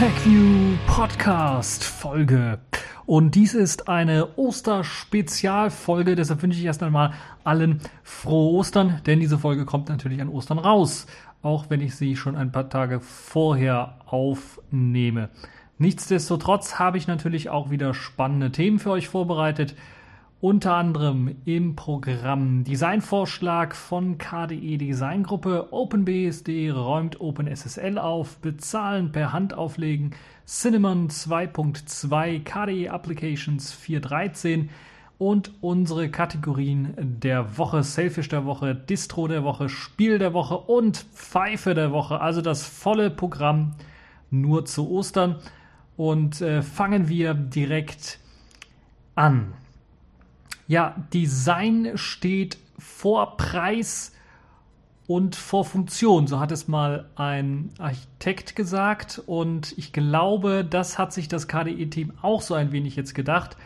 TechView Podcast Folge. Und dies ist eine Osterspezialfolge, deshalb wünsche ich erst einmal allen frohe Ostern, denn diese Folge kommt natürlich an Ostern raus, auch wenn ich sie schon ein paar Tage vorher aufnehme. Nichtsdestotrotz habe ich natürlich auch wieder spannende Themen für euch vorbereitet. Unter anderem im Programm Designvorschlag von KDE Designgruppe, OpenBSD räumt OpenSSL auf, Bezahlen per Hand auflegen, Cinnamon 2.2, KDE Applications 4.13 und unsere Kategorien der Woche, Selfish der Woche, Distro der Woche, Spiel der Woche und Pfeife der Woche. Also das volle Programm nur zu Ostern. Und äh, fangen wir direkt an. Ja, Design steht vor Preis und vor Funktion, so hat es mal ein Architekt gesagt. Und ich glaube, das hat sich das KDE-Team auch so ein wenig jetzt gedacht.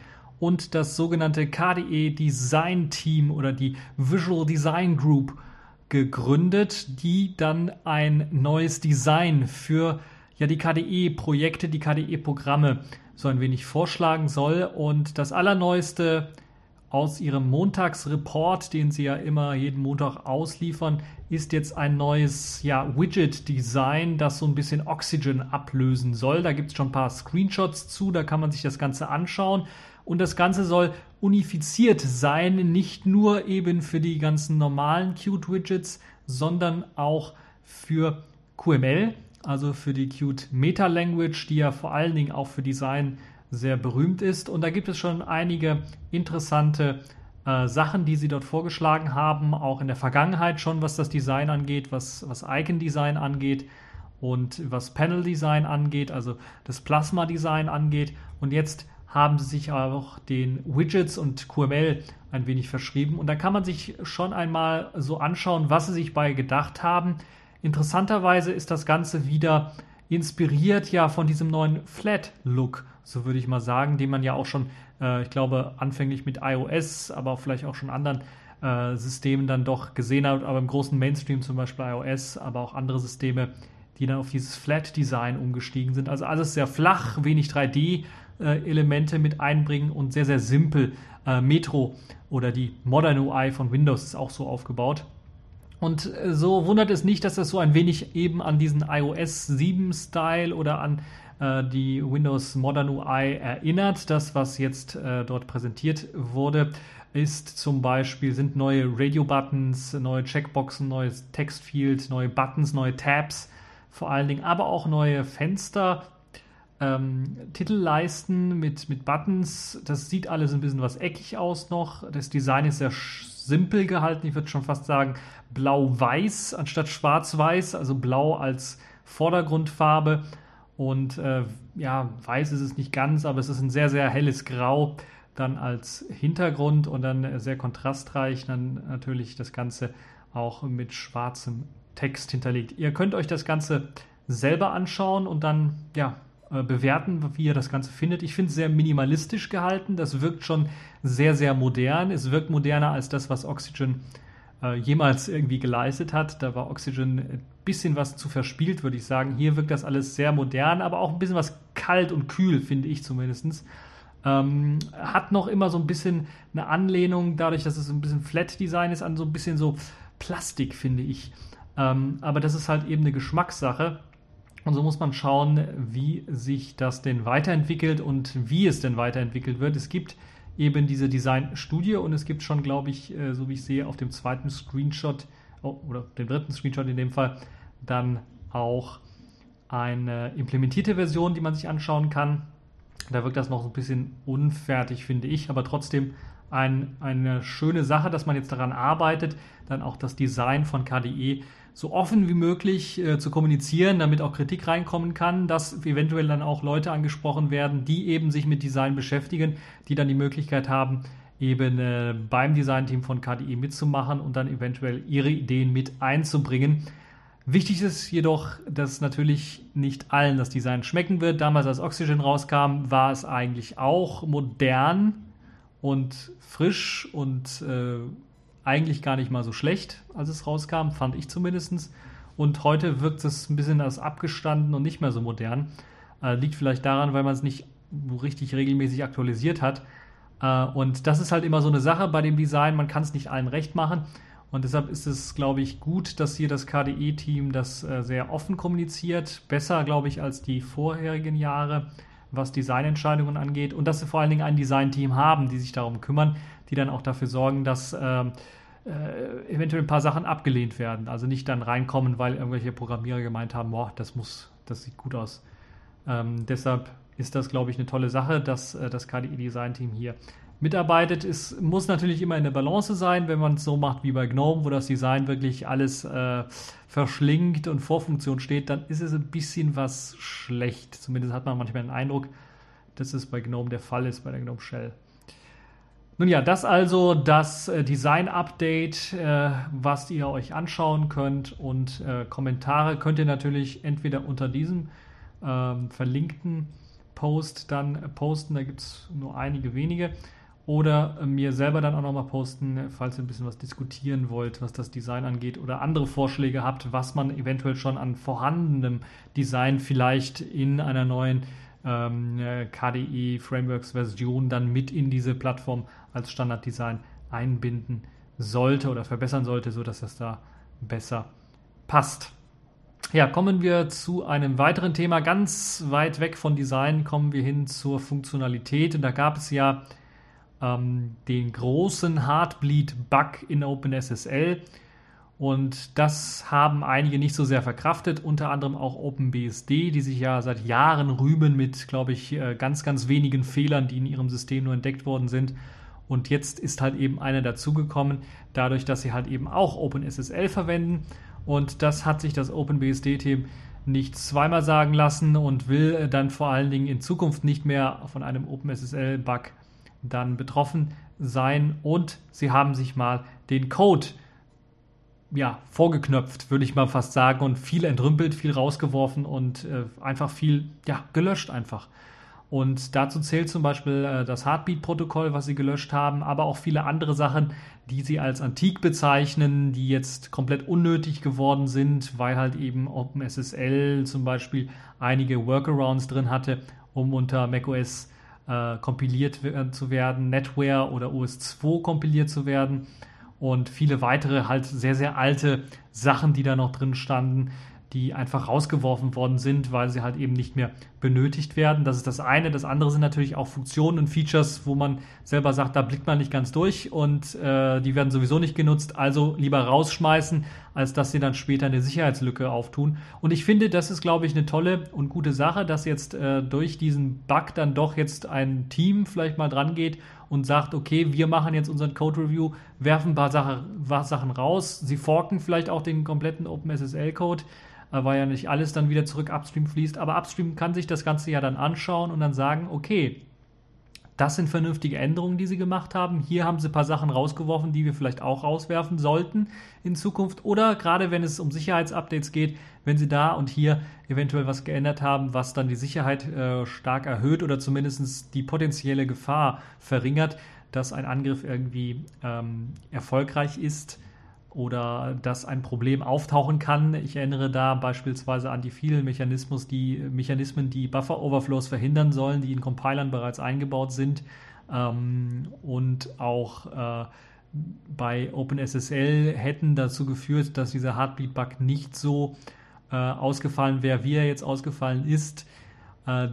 Und das sogenannte KDE Design Team oder die Visual Design Group gegründet, die dann ein neues Design für ja, die KDE-Projekte, die KDE-Programme so ein wenig vorschlagen soll. Und das Allerneueste aus ihrem Montagsreport, den sie ja immer jeden Montag ausliefern, ist jetzt ein neues ja, Widget-Design, das so ein bisschen Oxygen ablösen soll. Da gibt es schon ein paar Screenshots zu, da kann man sich das Ganze anschauen. Und das Ganze soll unifiziert sein, nicht nur eben für die ganzen normalen Qt-Widgets, sondern auch für QML, also für die Qt Meta Language, die ja vor allen Dingen auch für Design sehr berühmt ist. Und da gibt es schon einige interessante äh, Sachen, die sie dort vorgeschlagen haben, auch in der Vergangenheit schon, was das Design angeht, was, was Icon-Design angeht und was Panel-Design angeht, also das Plasma-Design angeht. Und jetzt haben sie sich auch den Widgets und QML ein wenig verschrieben. Und da kann man sich schon einmal so anschauen, was sie sich bei gedacht haben. Interessanterweise ist das Ganze wieder inspiriert ja von diesem neuen Flat-Look so würde ich mal sagen, den man ja auch schon, äh, ich glaube, anfänglich mit iOS, aber vielleicht auch schon anderen äh, Systemen dann doch gesehen hat, aber im großen Mainstream zum Beispiel iOS, aber auch andere Systeme, die dann auf dieses Flat-Design umgestiegen sind. Also alles sehr flach, wenig 3D-Elemente äh, mit einbringen und sehr, sehr simpel. Äh, Metro oder die Modern UI von Windows ist auch so aufgebaut. Und äh, so wundert es nicht, dass das so ein wenig eben an diesen iOS 7 Style oder an äh, die Windows Modern UI erinnert. Das, was jetzt äh, dort präsentiert wurde, ist zum Beispiel, sind neue Radio-Buttons, neue Checkboxen, neues Textfield, neue Buttons, neue Tabs vor allen Dingen, aber auch neue Fenster, ähm, Titelleisten mit, mit Buttons. Das sieht alles ein bisschen was eckig aus noch. Das Design ist sehr simpel gehalten. Ich würde schon fast sagen blau-weiß anstatt schwarz-weiß, also blau als Vordergrundfarbe und äh, ja, weiß ist es nicht ganz, aber es ist ein sehr, sehr helles Grau dann als Hintergrund und dann sehr kontrastreich. Dann natürlich das Ganze auch mit schwarzem Text hinterlegt. Ihr könnt euch das Ganze selber anschauen und dann ja, äh, bewerten, wie ihr das Ganze findet. Ich finde es sehr minimalistisch gehalten. Das wirkt schon sehr, sehr modern. Es wirkt moderner als das, was Oxygen äh, jemals irgendwie geleistet hat. Da war Oxygen ein bisschen was zu verspielt, würde ich sagen. Hier wirkt das alles sehr modern, aber auch ein bisschen was kalt und kühl, finde ich zumindest. Ähm, hat noch immer so ein bisschen eine Anlehnung, dadurch, dass es ein bisschen Flat-Design ist, an so ein bisschen so Plastik, finde ich. Ähm, aber das ist halt eben eine Geschmackssache. Und so muss man schauen, wie sich das denn weiterentwickelt und wie es denn weiterentwickelt wird. Es gibt eben diese Design-Studie und es gibt schon, glaube ich, äh, so wie ich sehe, auf dem zweiten Screenshot oh, oder dem dritten Screenshot in dem Fall dann auch eine implementierte Version, die man sich anschauen kann. Da wirkt das noch so ein bisschen unfertig, finde ich, aber trotzdem ein, eine schöne Sache, dass man jetzt daran arbeitet, dann auch das Design von KDE so offen wie möglich äh, zu kommunizieren, damit auch Kritik reinkommen kann, dass eventuell dann auch Leute angesprochen werden, die eben sich mit Design beschäftigen, die dann die Möglichkeit haben, eben äh, beim Designteam von KDE mitzumachen und dann eventuell ihre Ideen mit einzubringen. Wichtig ist jedoch, dass natürlich nicht allen das Design schmecken wird. Damals, als Oxygen rauskam, war es eigentlich auch modern und frisch und äh, eigentlich gar nicht mal so schlecht, als es rauskam, fand ich zumindest. und heute wirkt es ein bisschen als abgestanden und nicht mehr so modern. Äh, liegt vielleicht daran, weil man es nicht richtig regelmäßig aktualisiert hat. Äh, und das ist halt immer so eine Sache bei dem Design, man kann es nicht allen recht machen. Und deshalb ist es, glaube ich, gut, dass hier das KDE-Team das äh, sehr offen kommuniziert. Besser, glaube ich, als die vorherigen Jahre, was Designentscheidungen angeht. Und dass sie vor allen Dingen ein Design-Team haben, die sich darum kümmern, die dann auch dafür sorgen, dass ähm, äh, eventuell ein paar Sachen abgelehnt werden. Also nicht dann reinkommen, weil irgendwelche Programmierer gemeint haben, boah, das muss, das sieht gut aus. Ähm, deshalb ist das, glaube ich, eine tolle Sache, dass äh, das KDE-Design-Team hier mitarbeitet. Es muss natürlich immer in der Balance sein, wenn man es so macht wie bei GNOME, wo das Design wirklich alles äh, verschlingt und vor Funktion steht, dann ist es ein bisschen was schlecht. Zumindest hat man manchmal den Eindruck, dass es bei GNOME der Fall ist, bei der GNOME Shell. Nun ja, das also das äh, Design-Update, äh, was ihr euch anschauen könnt und äh, Kommentare könnt ihr natürlich entweder unter diesem ähm, verlinkten Post dann posten, da gibt es nur einige wenige oder mir selber dann auch nochmal posten, falls ihr ein bisschen was diskutieren wollt, was das Design angeht oder andere Vorschläge habt, was man eventuell schon an vorhandenem Design vielleicht in einer neuen ähm, KDE Frameworks Version dann mit in diese Plattform als Standarddesign einbinden sollte oder verbessern sollte, sodass das da besser passt. Ja, kommen wir zu einem weiteren Thema. Ganz weit weg von Design kommen wir hin zur Funktionalität. Und da gab es ja ähm, den großen Heartbleed-Bug in OpenSSL. Und das haben einige nicht so sehr verkraftet, unter anderem auch OpenBSD, die sich ja seit Jahren rühmen mit, glaube ich, äh, ganz, ganz wenigen Fehlern, die in ihrem System nur entdeckt worden sind. Und jetzt ist halt eben einer dazugekommen, dadurch, dass sie halt eben auch OpenSSL verwenden. Und das hat sich das OpenBSD-Team nicht zweimal sagen lassen und will dann vor allen Dingen in Zukunft nicht mehr von einem OpenSSL-Bug dann betroffen sein und sie haben sich mal den Code ja, vorgeknöpft, würde ich mal fast sagen, und viel entrümpelt, viel rausgeworfen und äh, einfach viel ja, gelöscht einfach. Und dazu zählt zum Beispiel äh, das Heartbeat-Protokoll, was sie gelöscht haben, aber auch viele andere Sachen, die sie als antik bezeichnen, die jetzt komplett unnötig geworden sind, weil halt eben OpenSSL zum Beispiel einige Workarounds drin hatte, um unter macOS äh, kompiliert zu werden, NetWare oder OS2 kompiliert zu werden und viele weitere halt sehr, sehr alte Sachen, die da noch drin standen, die einfach rausgeworfen worden sind, weil sie halt eben nicht mehr benötigt werden. Das ist das eine. Das andere sind natürlich auch Funktionen und Features, wo man selber sagt, da blickt man nicht ganz durch und äh, die werden sowieso nicht genutzt. Also lieber rausschmeißen, als dass sie dann später eine Sicherheitslücke auftun. Und ich finde, das ist, glaube ich, eine tolle und gute Sache, dass jetzt äh, durch diesen Bug dann doch jetzt ein Team vielleicht mal dran geht und sagt, okay, wir machen jetzt unseren Code Review, werfen ein paar, Sache, paar Sachen raus, sie forken vielleicht auch den kompletten OpenSSL-Code weil ja nicht alles dann wieder zurück upstream fließt. Aber upstream kann sich das Ganze ja dann anschauen und dann sagen, okay, das sind vernünftige Änderungen, die sie gemacht haben. Hier haben sie ein paar Sachen rausgeworfen, die wir vielleicht auch rauswerfen sollten in Zukunft. Oder gerade wenn es um Sicherheitsupdates geht, wenn sie da und hier eventuell was geändert haben, was dann die Sicherheit äh, stark erhöht oder zumindest die potenzielle Gefahr verringert, dass ein Angriff irgendwie ähm, erfolgreich ist, oder dass ein Problem auftauchen kann. Ich erinnere da beispielsweise an die vielen Mechanismus, die, Mechanismen, die Buffer-Overflows verhindern sollen, die in Compilern bereits eingebaut sind. Ähm, und auch äh, bei OpenSSL hätten dazu geführt, dass dieser Heartbeat-Bug nicht so äh, ausgefallen wäre, wie er jetzt ausgefallen ist. Äh,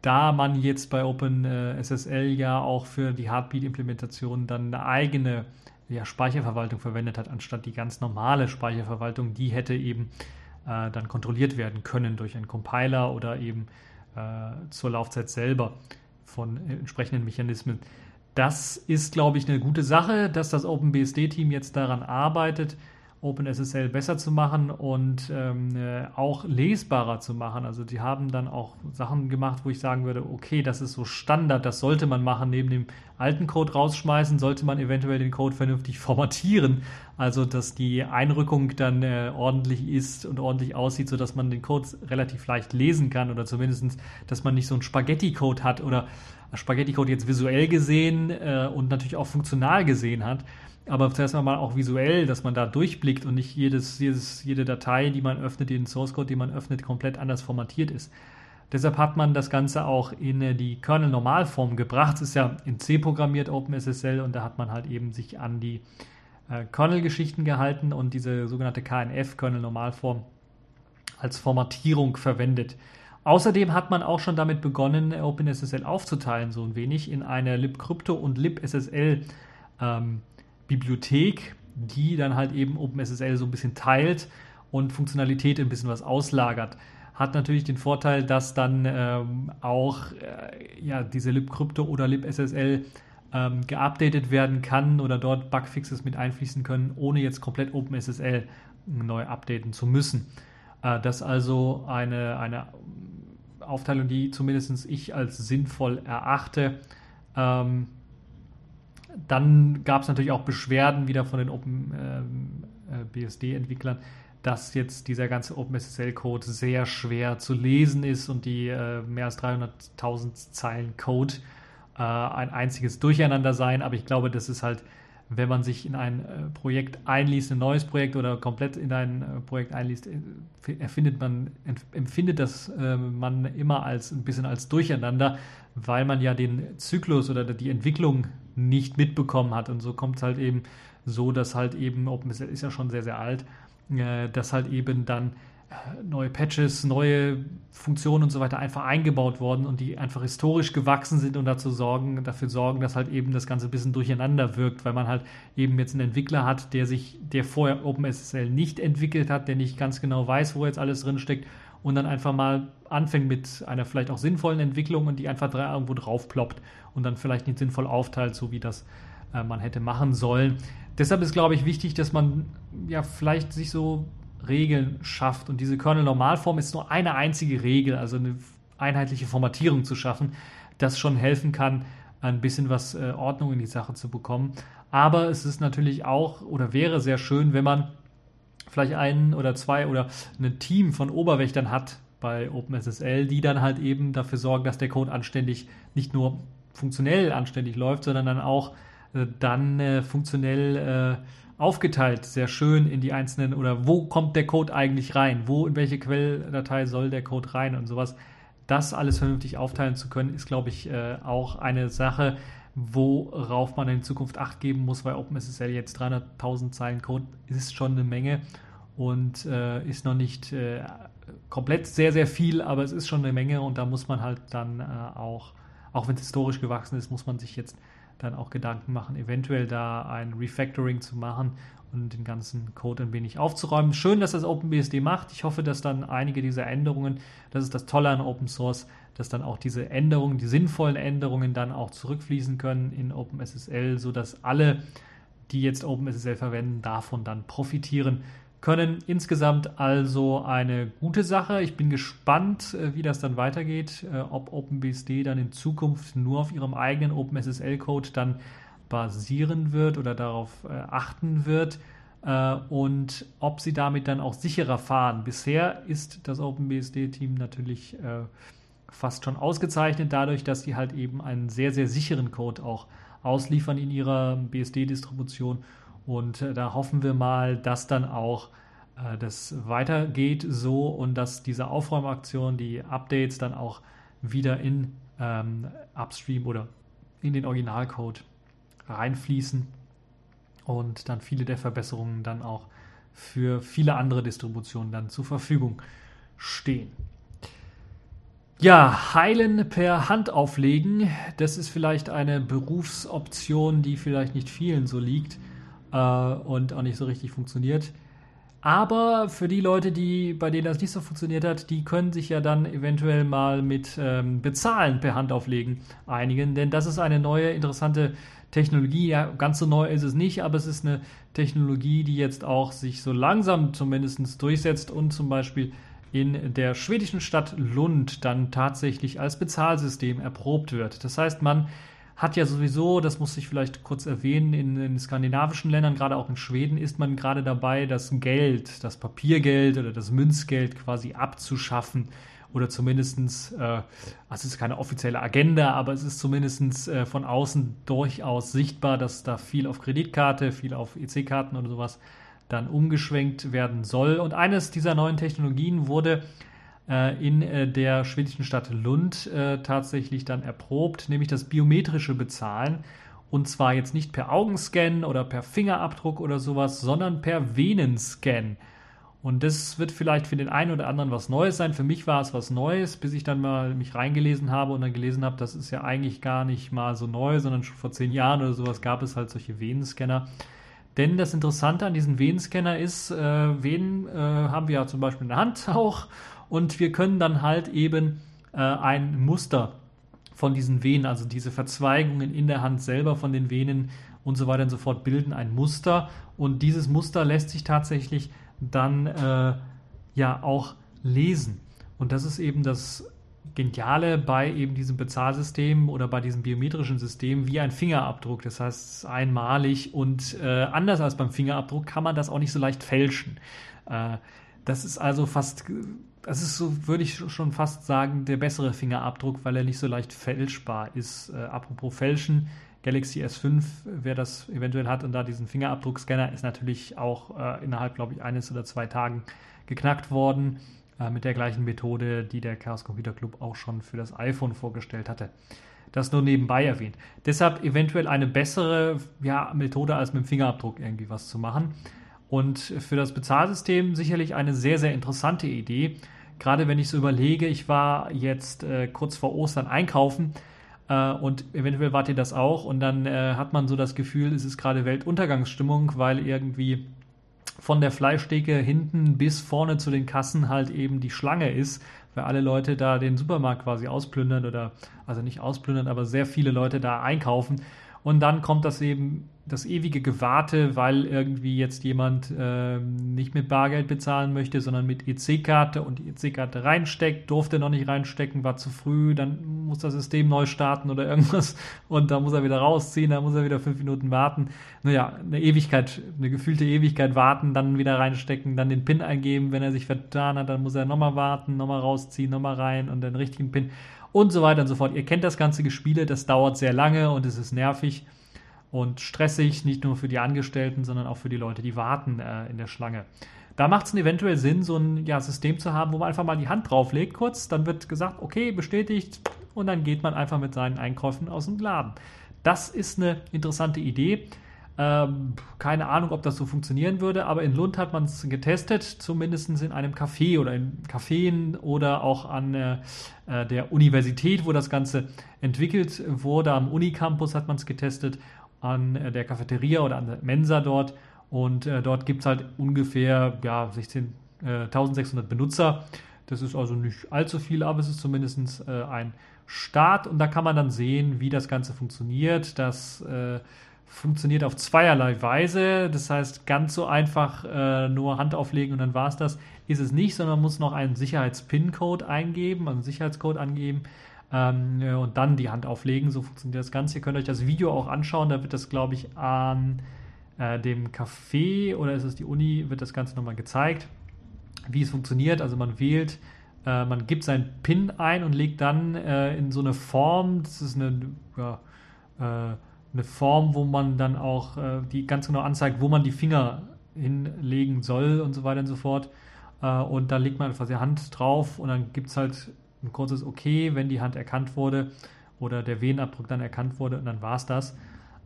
da man jetzt bei OpenSSL ja auch für die Heartbeat-Implementation dann eine eigene ja, Speicherverwaltung verwendet hat, anstatt die ganz normale Speicherverwaltung, die hätte eben äh, dann kontrolliert werden können durch einen Compiler oder eben äh, zur Laufzeit selber von äh, entsprechenden Mechanismen. Das ist, glaube ich, eine gute Sache, dass das OpenBSD-Team jetzt daran arbeitet, OpenSSL besser zu machen und ähm, äh, auch lesbarer zu machen. Also die haben dann auch Sachen gemacht, wo ich sagen würde, okay, das ist so Standard, das sollte man machen. Neben dem alten Code rausschmeißen, sollte man eventuell den Code vernünftig formatieren. Also dass die Einrückung dann äh, ordentlich ist und ordentlich aussieht, sodass man den Code relativ leicht lesen kann oder zumindest, dass man nicht so einen Spaghetti-Code hat oder Spaghetti-Code jetzt visuell gesehen äh, und natürlich auch funktional gesehen hat aber zuerst einmal auch visuell, dass man da durchblickt und nicht jedes, jedes, jede Datei, die man öffnet, jeden Source Code, den man öffnet, komplett anders formatiert ist. Deshalb hat man das Ganze auch in äh, die Kernel-Normalform gebracht. Es ist ja in C programmiert, OpenSSL, und da hat man halt eben sich an die äh, Kernel-Geschichten gehalten und diese sogenannte KNF, Kernel-Normalform, als Formatierung verwendet. Außerdem hat man auch schon damit begonnen, OpenSSL aufzuteilen, so ein wenig, in eine libcrypto und libSSL ähm, Bibliothek, die dann halt eben OpenSSL so ein bisschen teilt und Funktionalität ein bisschen was auslagert. Hat natürlich den Vorteil, dass dann ähm, auch äh, ja, diese libcrypto oder libSSL ähm, geupdatet werden kann oder dort Bugfixes mit einfließen können, ohne jetzt komplett OpenSSL neu updaten zu müssen. Äh, das ist also eine, eine Aufteilung, die zumindest ich als sinnvoll erachte. Ähm, dann gab es natürlich auch Beschwerden wieder von den OpenBSD-Entwicklern, ähm, äh, dass jetzt dieser ganze OpenSSL-Code sehr schwer zu lesen ist und die äh, mehr als 300.000 Zeilen Code äh, ein einziges Durcheinander seien. Aber ich glaube, das ist halt wenn man sich in ein äh, Projekt einliest, ein neues Projekt oder komplett in ein äh, Projekt einliest, erfindet man, empfindet das man immer als ein bisschen als Durcheinander, weil man ja den Zyklus oder die Entwicklung nicht mitbekommen hat. Und so kommt es halt eben so, dass halt eben, OpenSL ist ja schon sehr, sehr alt, dass halt eben dann neue Patches, neue Funktionen und so weiter einfach eingebaut worden und die einfach historisch gewachsen sind und dazu sorgen, dafür sorgen, dass halt eben das Ganze ein bisschen durcheinander wirkt, weil man halt eben jetzt einen Entwickler hat, der sich, der vorher OpenSSL nicht entwickelt hat, der nicht ganz genau weiß, wo jetzt alles drin steckt und dann einfach mal anfängt mit einer vielleicht auch sinnvollen Entwicklung und die einfach irgendwo drauf ploppt und dann vielleicht nicht sinnvoll aufteilt, so wie das äh, man hätte machen sollen. Deshalb ist, glaube ich, wichtig, dass man ja vielleicht sich so Regeln schafft. Und diese Kernel-Normalform ist nur eine einzige Regel, also eine einheitliche Formatierung zu schaffen, das schon helfen kann, ein bisschen was äh, Ordnung in die Sache zu bekommen. Aber es ist natürlich auch oder wäre sehr schön, wenn man vielleicht einen oder zwei oder ein Team von Oberwächtern hat bei OpenSSL, die dann halt eben dafür sorgen, dass der Code anständig nicht nur funktionell anständig läuft, sondern dann auch äh, dann äh, funktionell äh, aufgeteilt, sehr schön in die einzelnen oder wo kommt der Code eigentlich rein, wo in welche Quelldatei soll der Code rein und sowas. Das alles vernünftig aufteilen zu können, ist, glaube ich, äh, auch eine Sache, worauf man in Zukunft Acht geben muss, weil OpenSSL jetzt 300.000 Zeilen Code ist schon eine Menge und äh, ist noch nicht äh, komplett sehr, sehr viel, aber es ist schon eine Menge und da muss man halt dann äh, auch, auch wenn es historisch gewachsen ist, muss man sich jetzt dann auch Gedanken machen, eventuell da ein Refactoring zu machen und den ganzen Code ein wenig aufzuräumen. Schön, dass das OpenBSD macht. Ich hoffe, dass dann einige dieser Änderungen, das ist das Tolle an Open Source, dass dann auch diese Änderungen, die sinnvollen Änderungen dann auch zurückfließen können in OpenSSL, sodass alle, die jetzt OpenSSL verwenden, davon dann profitieren können. Insgesamt also eine gute Sache. Ich bin gespannt, äh, wie das dann weitergeht, äh, ob OpenBSD dann in Zukunft nur auf ihrem eigenen OpenSSL-Code dann basieren wird oder darauf äh, achten wird und ob sie damit dann auch sicherer fahren. Bisher ist das OpenBSD-Team natürlich fast schon ausgezeichnet dadurch, dass sie halt eben einen sehr, sehr sicheren Code auch ausliefern in ihrer BSD-Distribution und äh, da hoffen wir mal, dass dann auch äh, das weitergeht so und dass diese Aufräumaktion, die Updates dann auch wieder in ähm, Upstream oder in den Originalcode reinfließen und dann viele der Verbesserungen dann auch für viele andere Distributionen dann zur Verfügung stehen. Ja, heilen per Hand auflegen, das ist vielleicht eine Berufsoption, die vielleicht nicht vielen so liegt äh, und auch nicht so richtig funktioniert. Aber für die Leute, die, bei denen das nicht so funktioniert hat, die können sich ja dann eventuell mal mit ähm, Bezahlen per Handauflegen einigen, denn das ist eine neue interessante Technologie. Ja, ganz so neu ist es nicht, aber es ist eine Technologie, die jetzt auch sich so langsam zumindest durchsetzt und zum Beispiel in der schwedischen Stadt Lund dann tatsächlich als Bezahlsystem erprobt wird. Das heißt, man hat ja sowieso, das muss ich vielleicht kurz erwähnen, in den skandinavischen Ländern, gerade auch in Schweden, ist man gerade dabei, das Geld, das Papiergeld oder das Münzgeld quasi abzuschaffen oder zumindestens, äh, also es ist keine offizielle Agenda, aber es ist zumindestens äh, von außen durchaus sichtbar, dass da viel auf Kreditkarte, viel auf EC-Karten oder sowas dann umgeschwenkt werden soll. Und eines dieser neuen Technologien wurde in äh, der schwedischen Stadt Lund äh, tatsächlich dann erprobt, nämlich das biometrische Bezahlen. Und zwar jetzt nicht per Augenscan oder per Fingerabdruck oder sowas, sondern per Venenscan. Und das wird vielleicht für den einen oder anderen was Neues sein. Für mich war es was Neues, bis ich dann mal mich reingelesen habe und dann gelesen habe, das ist ja eigentlich gar nicht mal so neu, sondern schon vor zehn Jahren oder sowas gab es halt solche Venenscanner. Denn das Interessante an diesen Venenscanner ist, äh, Venen äh, haben wir ja zum Beispiel in der Hand auch und wir können dann halt eben äh, ein Muster von diesen Venen, also diese Verzweigungen in der Hand selber von den Venen und so weiter und so fort bilden ein Muster und dieses Muster lässt sich tatsächlich dann äh, ja auch lesen. Und das ist eben das Geniale bei eben diesem Bezahlsystem oder bei diesem biometrischen System wie ein Fingerabdruck. Das heißt, einmalig und äh, anders als beim Fingerabdruck kann man das auch nicht so leicht fälschen. Äh, das ist also fast das ist so, würde ich schon fast sagen, der bessere Fingerabdruck, weil er nicht so leicht fälschbar ist. Äh, apropos Fälschen, Galaxy S5, wer das eventuell hat und da diesen Fingerabdruckscanner, ist natürlich auch äh, innerhalb, glaube ich, eines oder zwei Tagen geknackt worden. Äh, mit der gleichen Methode, die der Chaos Computer Club auch schon für das iPhone vorgestellt hatte. Das nur nebenbei erwähnt. Deshalb eventuell eine bessere ja, Methode, als mit dem Fingerabdruck irgendwie was zu machen. Und für das Bezahlsystem sicherlich eine sehr, sehr interessante Idee. Gerade wenn ich so überlege, ich war jetzt äh, kurz vor Ostern einkaufen äh, und eventuell wart ihr das auch und dann äh, hat man so das Gefühl, es ist gerade Weltuntergangsstimmung, weil irgendwie von der Fleischtheke hinten bis vorne zu den Kassen halt eben die Schlange ist, weil alle Leute da den Supermarkt quasi ausplündern oder, also nicht ausplündern, aber sehr viele Leute da einkaufen. Und dann kommt das eben das ewige Gewarte, weil irgendwie jetzt jemand äh, nicht mit Bargeld bezahlen möchte, sondern mit EC-Karte und die EC-Karte reinsteckt, durfte noch nicht reinstecken, war zu früh, dann muss das System neu starten oder irgendwas und da muss er wieder rausziehen, da muss er wieder fünf Minuten warten. Naja, eine Ewigkeit, eine gefühlte Ewigkeit warten, dann wieder reinstecken, dann den PIN eingeben, wenn er sich vertan hat, dann muss er nochmal warten, nochmal rausziehen, nochmal rein und den richtigen PIN und so weiter und so fort. Ihr kennt das ganze Gespiele, das dauert sehr lange und es ist nervig und stressig, nicht nur für die Angestellten, sondern auch für die Leute, die warten äh, in der Schlange. Da macht es eventuell Sinn, so ein ja, System zu haben, wo man einfach mal die Hand drauflegt, kurz, dann wird gesagt, okay, bestätigt, und dann geht man einfach mit seinen Einkäufen aus dem Laden. Das ist eine interessante Idee. Ähm, keine Ahnung, ob das so funktionieren würde, aber in Lund hat man es getestet, zumindest in einem Café oder in Cafés oder auch an äh, äh, der Universität, wo das Ganze entwickelt wurde. Am Unicampus hat man es getestet an äh, der Cafeteria oder an der Mensa dort. Und äh, dort gibt es halt ungefähr ja, 16, äh, 1600 Benutzer. Das ist also nicht allzu viel, aber es ist zumindest äh, ein Start. Und da kann man dann sehen, wie das Ganze funktioniert. Das äh, funktioniert auf zweierlei Weise. Das heißt, ganz so einfach äh, nur Hand auflegen und dann war es das, ist es nicht, sondern man muss noch einen Sicherheits-PIN-Code eingeben, also einen Sicherheitscode angeben ähm, und dann die Hand auflegen. So funktioniert das Ganze. Ihr könnt euch das Video auch anschauen. Da wird das, glaube ich, an äh, dem Café oder ist es die Uni, wird das Ganze nochmal gezeigt, wie es funktioniert. Also man wählt, äh, man gibt sein PIN ein und legt dann äh, in so eine Form, das ist eine, ja, äh, eine Form, wo man dann auch äh, die ganz genau anzeigt, wo man die Finger hinlegen soll und so weiter und so fort. Äh, und da legt man einfach die Hand drauf und dann gibt es halt ein kurzes Okay, wenn die Hand erkannt wurde oder der Venenabdruck dann erkannt wurde und dann war es das.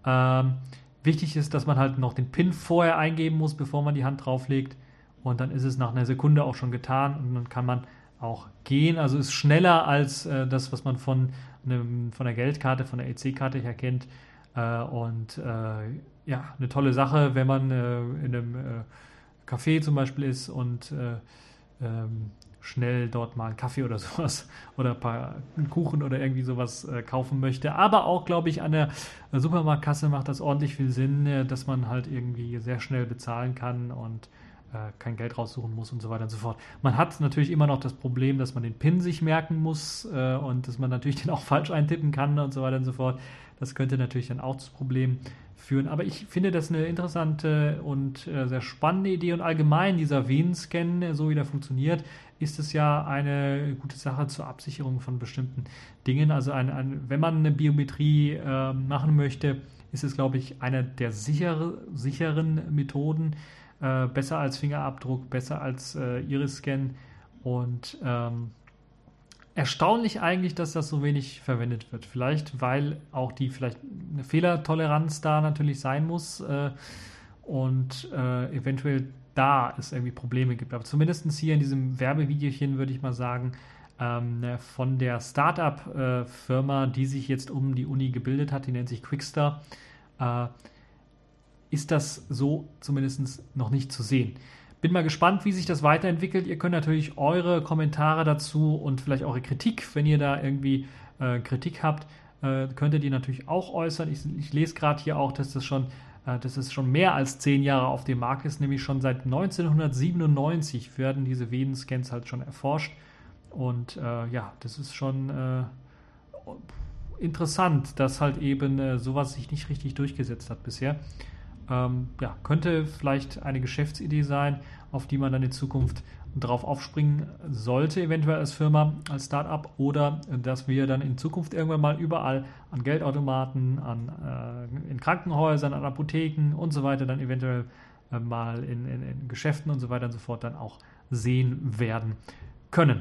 Ähm, wichtig ist, dass man halt noch den PIN vorher eingeben muss, bevor man die Hand drauflegt und dann ist es nach einer Sekunde auch schon getan und dann kann man auch gehen. Also ist schneller als äh, das, was man von, einem, von der Geldkarte, von der EC-Karte her kennt. Äh, und äh, ja, eine tolle Sache, wenn man äh, in einem äh, Café zum Beispiel ist und äh, ähm, schnell dort mal einen Kaffee oder sowas oder ein paar Kuchen oder irgendwie sowas äh, kaufen möchte. Aber auch, glaube ich, an der Supermarktkasse macht das ordentlich viel Sinn, äh, dass man halt irgendwie sehr schnell bezahlen kann und äh, kein Geld raussuchen muss und so weiter und so fort. Man hat natürlich immer noch das Problem, dass man den PIN sich merken muss und dass man natürlich den auch falsch eintippen kann und so weiter und so fort. Das könnte natürlich dann auch zu Problemen führen. Aber ich finde das eine interessante und sehr spannende Idee und allgemein dieser Venenscan, so wie der funktioniert, ist es ja eine gute Sache zur Absicherung von bestimmten Dingen. Also ein, ein, wenn man eine Biometrie äh, machen möchte, ist es, glaube ich, eine der sichere, sicheren Methoden. Äh, besser als Fingerabdruck, besser als äh, Iris-Scan und ähm, erstaunlich eigentlich, dass das so wenig verwendet wird. Vielleicht, weil auch die vielleicht eine Fehlertoleranz da natürlich sein muss äh, und äh, eventuell da es irgendwie Probleme gibt. Aber zumindest hier in diesem Werbevideochen würde ich mal sagen, ähm, von der Startup-Firma, die sich jetzt um die Uni gebildet hat, die nennt sich Quickstar, äh, ist das so zumindest noch nicht zu sehen. Bin mal gespannt, wie sich das weiterentwickelt. Ihr könnt natürlich eure Kommentare dazu und vielleicht eure Kritik, wenn ihr da irgendwie äh, Kritik habt, äh, könnt ihr natürlich auch äußern. Ich, ich lese gerade hier auch, dass das schon äh, dass es schon mehr als zehn Jahre auf dem Markt ist, nämlich schon seit 1997 werden diese Venenscans halt schon erforscht. Und äh, ja, das ist schon äh, interessant, dass halt eben äh, sowas sich nicht richtig durchgesetzt hat bisher ähm, ja, könnte vielleicht eine Geschäftsidee sein, auf die man dann in Zukunft drauf aufspringen sollte, eventuell als Firma, als Startup, oder dass wir dann in Zukunft irgendwann mal überall an Geldautomaten, an, äh, in Krankenhäusern, an Apotheken und so weiter dann eventuell äh, mal in, in, in Geschäften und so weiter und so fort dann auch sehen werden können.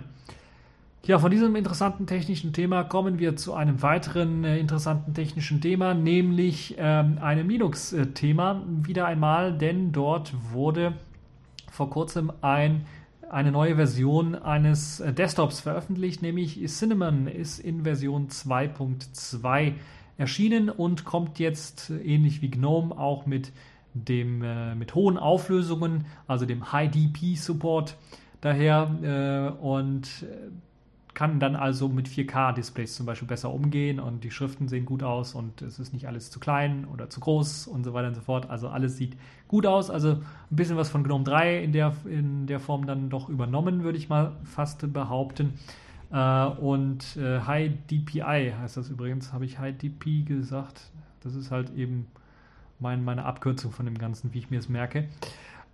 Ja, von diesem interessanten technischen Thema kommen wir zu einem weiteren äh, interessanten technischen Thema, nämlich ähm, einem Linux-Thema. Wieder einmal, denn dort wurde vor kurzem ein, eine neue Version eines äh, Desktops veröffentlicht, nämlich Cinnamon ist in Version 2.2 erschienen und kommt jetzt äh, ähnlich wie GNOME auch mit dem äh, mit hohen Auflösungen, also dem High DP Support daher äh, und äh, kann dann also mit 4K-Displays zum Beispiel besser umgehen und die Schriften sehen gut aus und es ist nicht alles zu klein oder zu groß und so weiter und so fort. Also alles sieht gut aus. Also ein bisschen was von GNOME 3 in der, in der Form dann doch übernommen, würde ich mal fast behaupten. Äh, und äh, High DPI heißt das übrigens, habe ich High DP gesagt. Das ist halt eben mein, meine Abkürzung von dem Ganzen, wie ich mir es merke.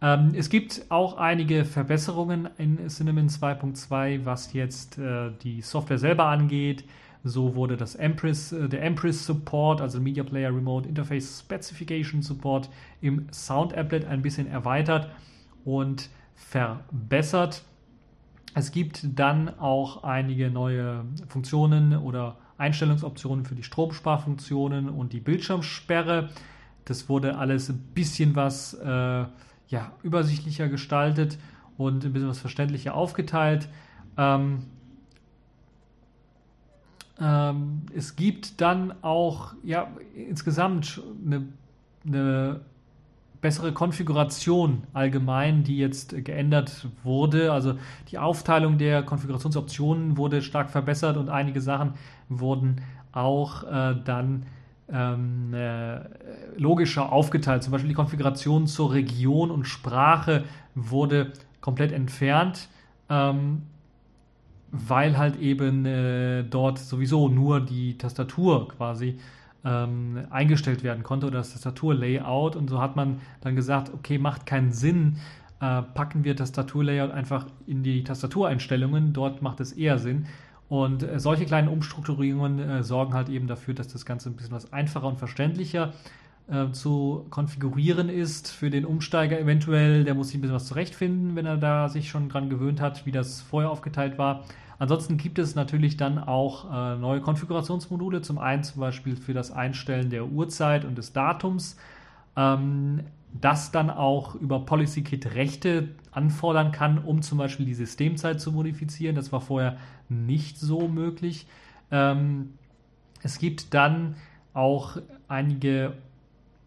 Ähm, es gibt auch einige Verbesserungen in Cinnamon 2.2, was jetzt äh, die Software selber angeht. So wurde das Empress, äh, der Empress Support, also Media Player Remote Interface Specification Support im Sound Applet ein bisschen erweitert und verbessert. Es gibt dann auch einige neue Funktionen oder Einstellungsoptionen für die Stromsparfunktionen und die Bildschirmsperre. Das wurde alles ein bisschen was äh, ja, übersichtlicher gestaltet und ein bisschen was verständlicher aufgeteilt. Ähm, ähm, es gibt dann auch ja, insgesamt eine, eine bessere Konfiguration allgemein, die jetzt geändert wurde. Also die Aufteilung der Konfigurationsoptionen wurde stark verbessert und einige Sachen wurden auch äh, dann ähm, äh, logischer aufgeteilt. Zum Beispiel die Konfiguration zur Region und Sprache wurde komplett entfernt, ähm, weil halt eben äh, dort sowieso nur die Tastatur quasi ähm, eingestellt werden konnte oder das Tastaturlayout. Und so hat man dann gesagt, okay, macht keinen Sinn, äh, packen wir Tastaturlayout einfach in die Tastatureinstellungen. Dort macht es eher Sinn. Und äh, solche kleinen Umstrukturierungen äh, sorgen halt eben dafür, dass das Ganze ein bisschen was einfacher und verständlicher äh, zu konfigurieren ist für den Umsteiger eventuell. Der muss sich ein bisschen was zurechtfinden, wenn er da sich schon dran gewöhnt hat, wie das vorher aufgeteilt war. Ansonsten gibt es natürlich dann auch neue Konfigurationsmodule. Zum einen zum Beispiel für das Einstellen der Uhrzeit und des Datums. Ähm, das dann auch über PolicyKit Rechte anfordern kann, um zum Beispiel die Systemzeit zu modifizieren. Das war vorher nicht so möglich. Ähm, es gibt dann auch einige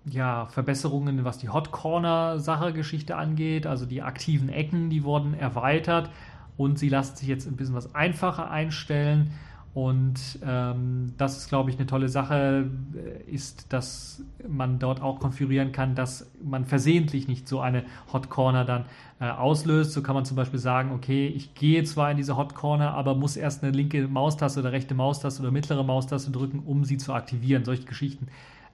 ja, Verbesserungen, was die Hot Corner Sache Geschichte angeht. Also die aktiven Ecken, die wurden erweitert und sie lassen sich jetzt ein bisschen was einfacher einstellen. Und ähm, das ist, glaube ich, eine tolle Sache, äh, ist, dass man dort auch konfigurieren kann, dass man versehentlich nicht so eine Hot Corner dann äh, auslöst. So kann man zum Beispiel sagen, okay, ich gehe zwar in diese Hot Corner, aber muss erst eine linke Maustaste oder rechte Maustaste oder mittlere Maustaste drücken, um sie zu aktivieren. Solche Geschichten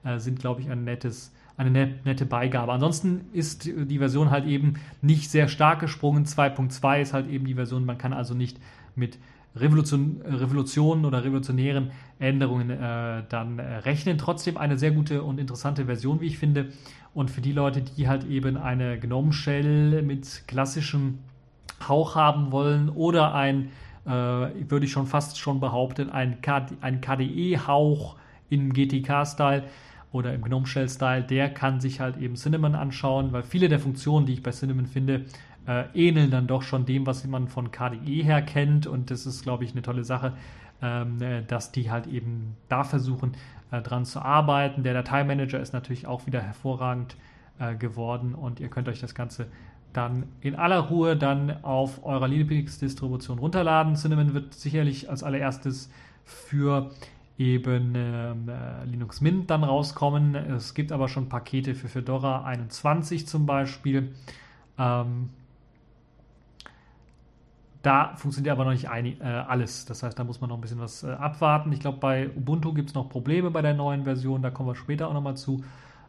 äh, sind, glaube ich, ein nettes, eine nette Beigabe. Ansonsten ist die Version halt eben nicht sehr stark gesprungen. 2.2 ist halt eben die Version, man kann also nicht mit Revolution, Revolutionen oder revolutionären Änderungen äh, dann äh, rechnen. Trotzdem eine sehr gute und interessante Version, wie ich finde. Und für die Leute, die halt eben eine Gnome Shell mit klassischem Hauch haben wollen oder ein, äh, würde ich schon fast schon behaupten, ein, ein KDE-Hauch im GTK-Style oder im Gnome Shell-Style, der kann sich halt eben Cinnamon anschauen, weil viele der Funktionen, die ich bei Cinnamon finde, äh, ähneln dann doch schon dem, was man von KDE her kennt. Und das ist, glaube ich, eine tolle Sache, ähm, äh, dass die halt eben da versuchen, äh, dran zu arbeiten. Der Dateimanager ist natürlich auch wieder hervorragend äh, geworden und ihr könnt euch das Ganze dann in aller Ruhe dann auf eurer Linux-Distribution runterladen. Cinnamon wird sicherlich als allererstes für eben ähm, äh, Linux Mint dann rauskommen. Es gibt aber schon Pakete für Fedora 21 zum Beispiel. Ähm, da funktioniert aber noch nicht ein, äh, alles. Das heißt, da muss man noch ein bisschen was äh, abwarten. Ich glaube, bei Ubuntu gibt es noch Probleme bei der neuen Version. Da kommen wir später auch nochmal zu.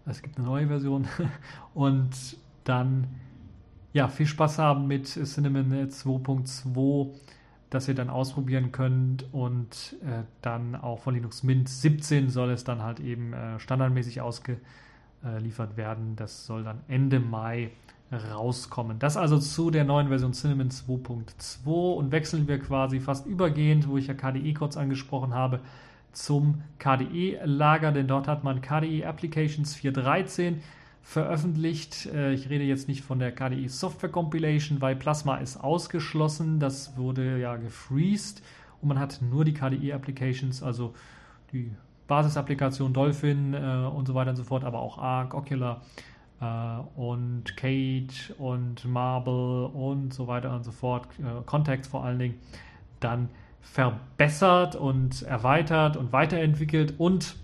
Es gibt eine neue Version. Und dann, ja, viel Spaß haben mit Cinnamon 2.2, dass ihr dann ausprobieren könnt. Und äh, dann auch von Linux Mint 17 soll es dann halt eben äh, standardmäßig ausgeliefert werden. Das soll dann Ende Mai rauskommen. Das also zu der neuen Version Cinnamon 2.2 und wechseln wir quasi fast übergehend, wo ich ja KDE kurz angesprochen habe, zum KDE-Lager, denn dort hat man KDE Applications 4.13 veröffentlicht. Äh, ich rede jetzt nicht von der KDE Software Compilation, weil Plasma ist ausgeschlossen. Das wurde ja gefreezed und man hat nur die KDE Applications, also die Basisapplikation Dolphin äh, und so weiter und so fort, aber auch Arc, Ocular, und Kate und Marble und so weiter und so fort, äh, Context vor allen Dingen, dann verbessert und erweitert und weiterentwickelt. Und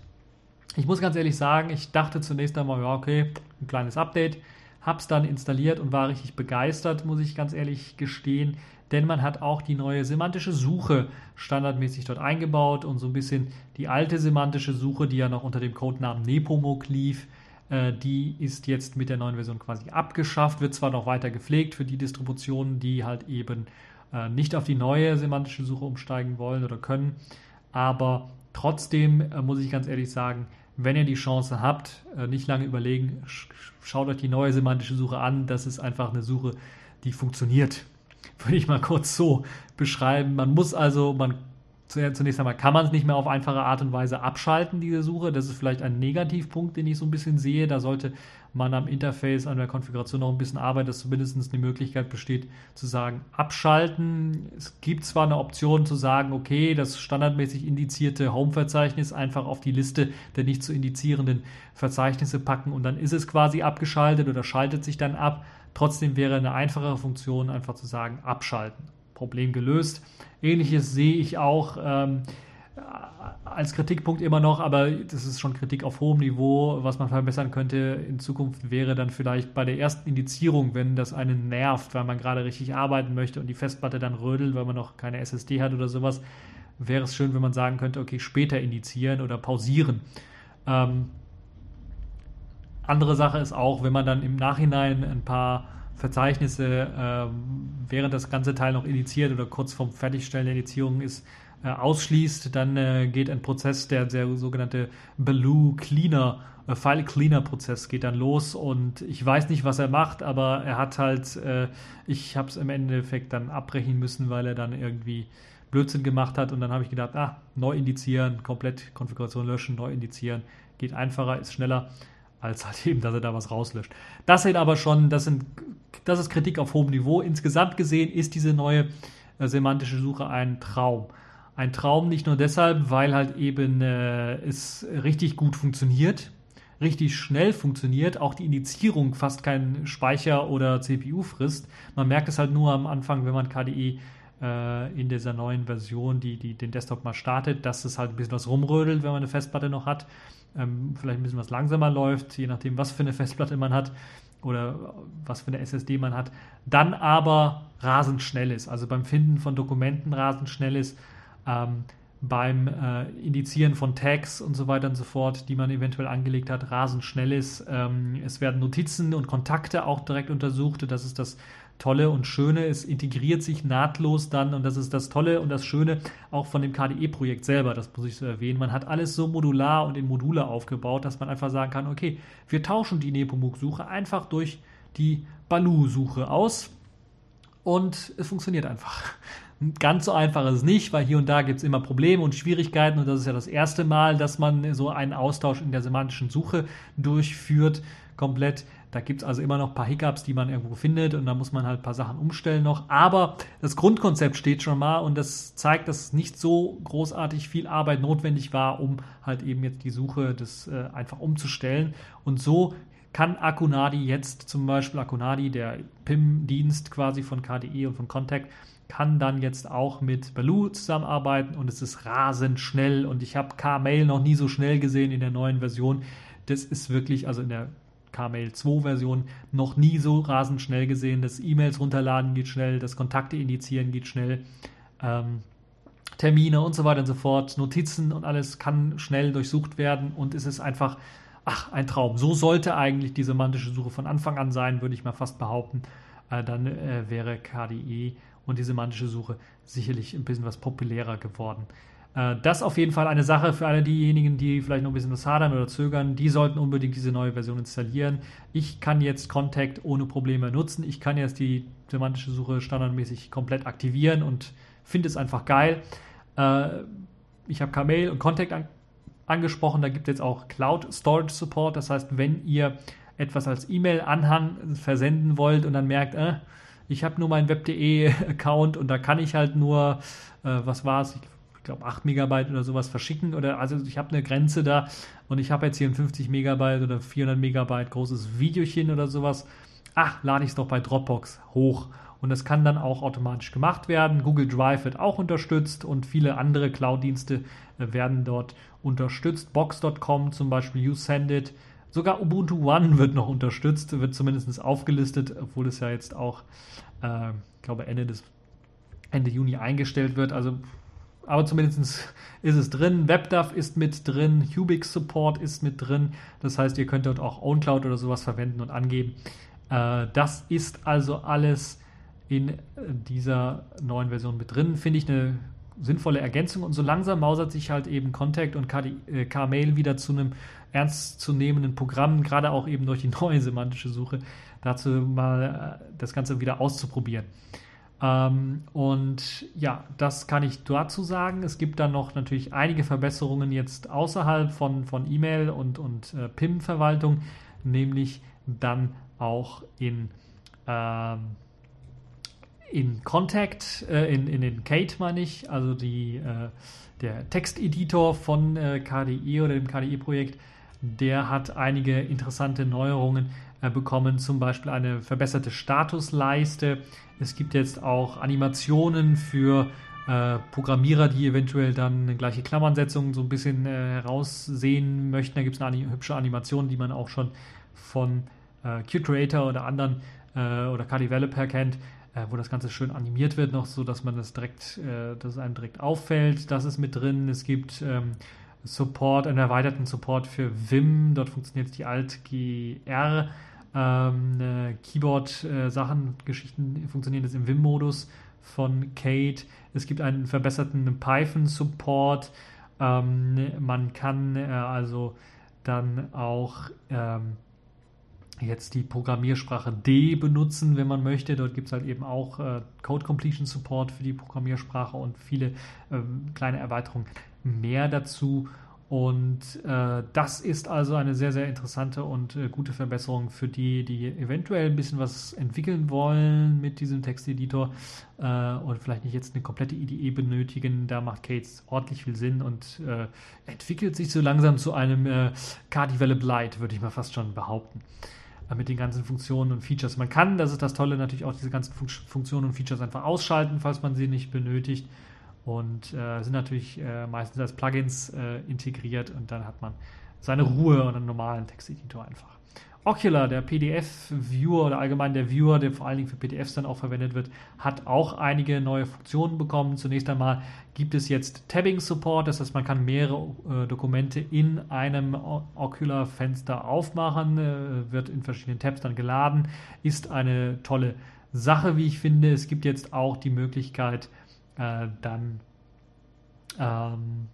ich muss ganz ehrlich sagen, ich dachte zunächst einmal, ja, okay, ein kleines Update, hab's dann installiert und war richtig begeistert, muss ich ganz ehrlich gestehen, denn man hat auch die neue semantische Suche standardmäßig dort eingebaut und so ein bisschen die alte semantische Suche, die ja noch unter dem Codenamen Nepomuk lief, äh, die ist jetzt mit der neuen Version quasi abgeschafft, wird zwar noch weiter gepflegt für die Distributionen, die halt eben äh, nicht auf die neue semantische Suche umsteigen wollen oder können, aber trotzdem äh, muss ich ganz ehrlich sagen, wenn ihr die Chance habt, nicht lange überlegen, schaut euch die neue semantische Suche an. Das ist einfach eine Suche, die funktioniert. Würde ich mal kurz so beschreiben. Man muss also, man zunächst einmal kann man es nicht mehr auf einfache Art und Weise abschalten, diese Suche. Das ist vielleicht ein Negativpunkt, den ich so ein bisschen sehe. Da sollte man am Interface, an der Konfiguration noch ein bisschen arbeiten, dass zumindest die Möglichkeit besteht, zu sagen, abschalten. Es gibt zwar eine Option zu sagen, okay, das standardmäßig indizierte Home-Verzeichnis einfach auf die Liste der nicht zu indizierenden Verzeichnisse packen und dann ist es quasi abgeschaltet oder schaltet sich dann ab. Trotzdem wäre eine einfachere Funktion einfach zu sagen, abschalten. Problem gelöst. Ähnliches sehe ich auch ähm, als Kritikpunkt immer noch, aber das ist schon Kritik auf hohem Niveau. Was man verbessern könnte in Zukunft wäre dann vielleicht bei der ersten Indizierung, wenn das einen nervt, weil man gerade richtig arbeiten möchte und die Festplatte dann rödelt, weil man noch keine SSD hat oder sowas, wäre es schön, wenn man sagen könnte, okay, später indizieren oder pausieren. Ähm, andere Sache ist auch, wenn man dann im Nachhinein ein paar Verzeichnisse, äh, während das ganze Teil noch initiiert oder kurz vorm Fertigstellen der Indizierung ist, äh, ausschließt, dann äh, geht ein Prozess, der, der sogenannte Baloo Cleaner, äh, File Cleaner Prozess geht dann los und ich weiß nicht, was er macht, aber er hat halt, ich habe es im Endeffekt dann abbrechen müssen, weil er dann irgendwie Blödsinn gemacht hat und dann habe ich gedacht, ah, neu indizieren, komplett Konfiguration löschen, neu indizieren, geht einfacher, ist schneller als halt eben, dass er da was rauslöscht. Das sind aber schon, das sind, das ist Kritik auf hohem Niveau. Insgesamt gesehen ist diese neue äh, semantische Suche ein Traum. Ein Traum nicht nur deshalb, weil halt eben äh, es richtig gut funktioniert, richtig schnell funktioniert, auch die Indizierung fast keinen Speicher oder CPU frisst. Man merkt es halt nur am Anfang, wenn man KDE äh, in dieser neuen Version, die, die den Desktop mal startet, dass es halt ein bisschen was rumrödelt, wenn man eine Festplatte noch hat. Ähm, vielleicht ein bisschen was langsamer läuft, je nachdem, was für eine Festplatte man hat oder was für eine SSD man hat, dann aber rasend schnell ist. Also beim Finden von Dokumenten rasend schnell ist, ähm, beim äh, Indizieren von Tags und so weiter und so fort, die man eventuell angelegt hat, rasend schnell ist. Ähm, es werden Notizen und Kontakte auch direkt untersucht. Das ist das Tolle und Schöne. Es integriert sich nahtlos dann und das ist das Tolle und das Schöne auch von dem KDE-Projekt selber. Das muss ich so erwähnen. Man hat alles so modular und in Module aufgebaut, dass man einfach sagen kann, okay, wir tauschen die Nepomuk-Suche einfach durch die Baloo-Suche aus und es funktioniert einfach. Ganz so einfach ist es nicht, weil hier und da gibt es immer Probleme und Schwierigkeiten und das ist ja das erste Mal, dass man so einen Austausch in der semantischen Suche durchführt, komplett. Da gibt es also immer noch ein paar Hiccups, die man irgendwo findet und da muss man halt ein paar Sachen umstellen noch. Aber das Grundkonzept steht schon mal und das zeigt, dass nicht so großartig viel Arbeit notwendig war, um halt eben jetzt die Suche das äh, einfach umzustellen. Und so kann Akunadi jetzt zum Beispiel, Akunadi, der PIM-Dienst quasi von KDE und von Contact, kann dann jetzt auch mit Baloo zusammenarbeiten und es ist rasend schnell und ich habe Kmail noch nie so schnell gesehen in der neuen Version. Das ist wirklich, also in der Kmail 2 Version noch nie so rasend schnell gesehen. Das E-Mails runterladen geht schnell, das Kontakte indizieren geht schnell. Ähm, Termine und so weiter und so fort, Notizen und alles kann schnell durchsucht werden und es ist einfach, ach, ein Traum. So sollte eigentlich die semantische Suche von Anfang an sein, würde ich mal fast behaupten. Äh, dann äh, wäre KDE und die semantische Suche sicherlich ein bisschen was populärer geworden. Äh, das auf jeden Fall eine Sache für alle diejenigen, die vielleicht noch ein bisschen was hadern oder zögern. Die sollten unbedingt diese neue Version installieren. Ich kann jetzt Contact ohne Probleme nutzen. Ich kann jetzt die semantische Suche standardmäßig komplett aktivieren und finde es einfach geil. Äh, ich habe Kmail und Contact an angesprochen. Da gibt es jetzt auch Cloud Storage Support. Das heißt, wenn ihr etwas als E-Mail-Anhang versenden wollt und dann merkt, äh, ich habe nur meinen Web.de-Account und da kann ich halt nur, äh, was war es, ich glaube 8 Megabyte oder sowas verschicken oder also ich habe eine Grenze da und ich habe jetzt hier ein 50 Megabyte oder 400 Megabyte großes Videochen oder sowas. Ach, lade ich es doch bei Dropbox hoch. Und das kann dann auch automatisch gemacht werden. Google Drive wird auch unterstützt und viele andere Cloud-Dienste äh, werden dort unterstützt. Box.com zum Beispiel, YouSendIt, Sogar Ubuntu One wird noch unterstützt, wird zumindest aufgelistet, obwohl es ja jetzt auch, äh, ich glaube, Ende, des, Ende Juni eingestellt wird. Also, aber zumindest ist es drin. WebDAV ist mit drin, Ubix Support ist mit drin. Das heißt, ihr könnt dort auch OwnCloud oder sowas verwenden und angeben. Äh, das ist also alles in dieser neuen Version mit drin. Finde ich eine sinnvolle Ergänzung und so langsam mausert sich halt eben Contact und K-Mail äh, wieder zu einem ernstzunehmenden Programm, gerade auch eben durch die neue semantische Suche, dazu mal äh, das Ganze wieder auszuprobieren. Ähm, und ja, das kann ich dazu sagen. Es gibt dann noch natürlich einige Verbesserungen jetzt außerhalb von, von E-Mail und, und äh, PIM-Verwaltung, nämlich dann auch in ähm, in Contact, äh, in, in den Kate meine ich, also die, äh, der Texteditor von äh, KDE oder dem KDE-Projekt, der hat einige interessante Neuerungen äh, bekommen, zum Beispiel eine verbesserte Statusleiste. Es gibt jetzt auch Animationen für äh, Programmierer, die eventuell dann eine gleiche Klammernsetzung so ein bisschen äh, heraussehen möchten. Da gibt es eine hübsche Animation, die man auch schon von äh, Qt oder anderen oder KDeveloper kennt äh, wo das Ganze schön animiert wird, noch so, dass man das direkt, äh, dass es einem direkt auffällt. Das ist mit drin. Es gibt ähm, Support, einen erweiterten Support für Vim. Dort funktioniert die Alt-GR. Ähm, Keyboard-Sachen, Geschichten funktionieren jetzt im Vim-Modus von Kate. Es gibt einen verbesserten Python-Support. Ähm, man kann äh, also dann auch ähm, jetzt die Programmiersprache D benutzen, wenn man möchte. Dort gibt es halt eben auch äh, Code Completion Support für die Programmiersprache und viele ähm, kleine Erweiterungen mehr dazu. Und äh, das ist also eine sehr, sehr interessante und äh, gute Verbesserung für die, die eventuell ein bisschen was entwickeln wollen mit diesem Texteditor äh, und vielleicht nicht jetzt eine komplette IDE benötigen. Da macht Cates ordentlich viel Sinn und äh, entwickelt sich so langsam zu einem äh, Car Develop Lite, würde ich mal fast schon behaupten. äh, mit den ganzen Funktionen und Features. Man kann, das ist das Tolle, natürlich auch diese ganzen Funktionen und Features einfach ausschalten, falls man sie nicht benötigt. Und äh, sind natürlich äh, meistens als Plugins äh, integriert und dann hat man seine Ruhe und einen normalen Texteditor einfach. Ocular, der PDF-Viewer oder allgemein der Viewer, der vor allen Dingen für PDFs dann auch verwendet wird, hat auch einige neue Funktionen bekommen. Zunächst einmal gibt es jetzt Tabbing-Support, das heißt, man kann mehrere äh, Dokumente in einem Ocular-Fenster aufmachen, äh, wird in verschiedenen Tabs dann geladen, ist eine tolle Sache, wie ich finde. Es gibt jetzt auch die Möglichkeit, äh, dann ähm,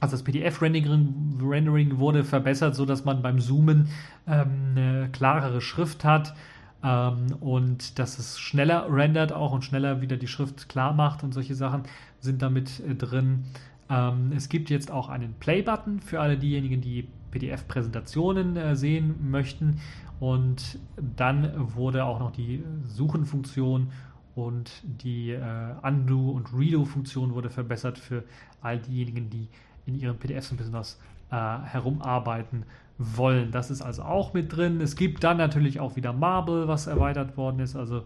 also das PDF-Rendering Rendering wurde verbessert, sodass man beim Zoomen ähm, eine klarere Schrift hat ähm, und dass es schneller rendert auch und schneller wieder die Schrift klar macht und solche Sachen sind damit äh, drin. Ähm, es gibt jetzt auch einen Play-Button für alle diejenigen, die PDF-Präsentationen äh, sehen möchten und dann wurde auch noch die Suchenfunktion und die äh, Undo- und Redo-Funktion wurde verbessert für all diejenigen, die in ihren PDFs ein bisschen was äh, herumarbeiten wollen. Das ist also auch mit drin. Es gibt dann natürlich auch wieder Marble, was erweitert worden ist, also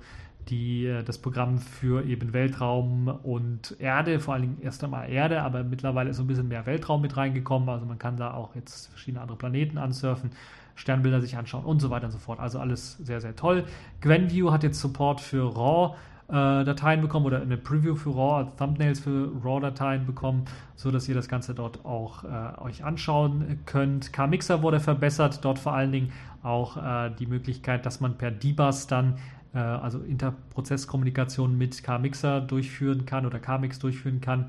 die, äh, das Programm für eben Weltraum und Erde, vor allen Dingen erst einmal Erde, aber mittlerweile ist so ein bisschen mehr Weltraum mit reingekommen. Also man kann da auch jetzt verschiedene andere Planeten ansurfen, Sternbilder sich anschauen und so weiter und so fort. Also alles sehr, sehr toll. GwenView hat jetzt Support für RAW äh, Dateien bekommen oder eine Preview für RAW, Thumbnails für RAW-Dateien bekommen, so dass ihr das Ganze dort auch äh, euch anschauen könnt. KMixer wurde verbessert, dort vor allen Dingen auch äh, die Möglichkeit, dass man per Debus dann äh, also Interprozesskommunikation mit KMixer durchführen kann oder KMix durchführen kann.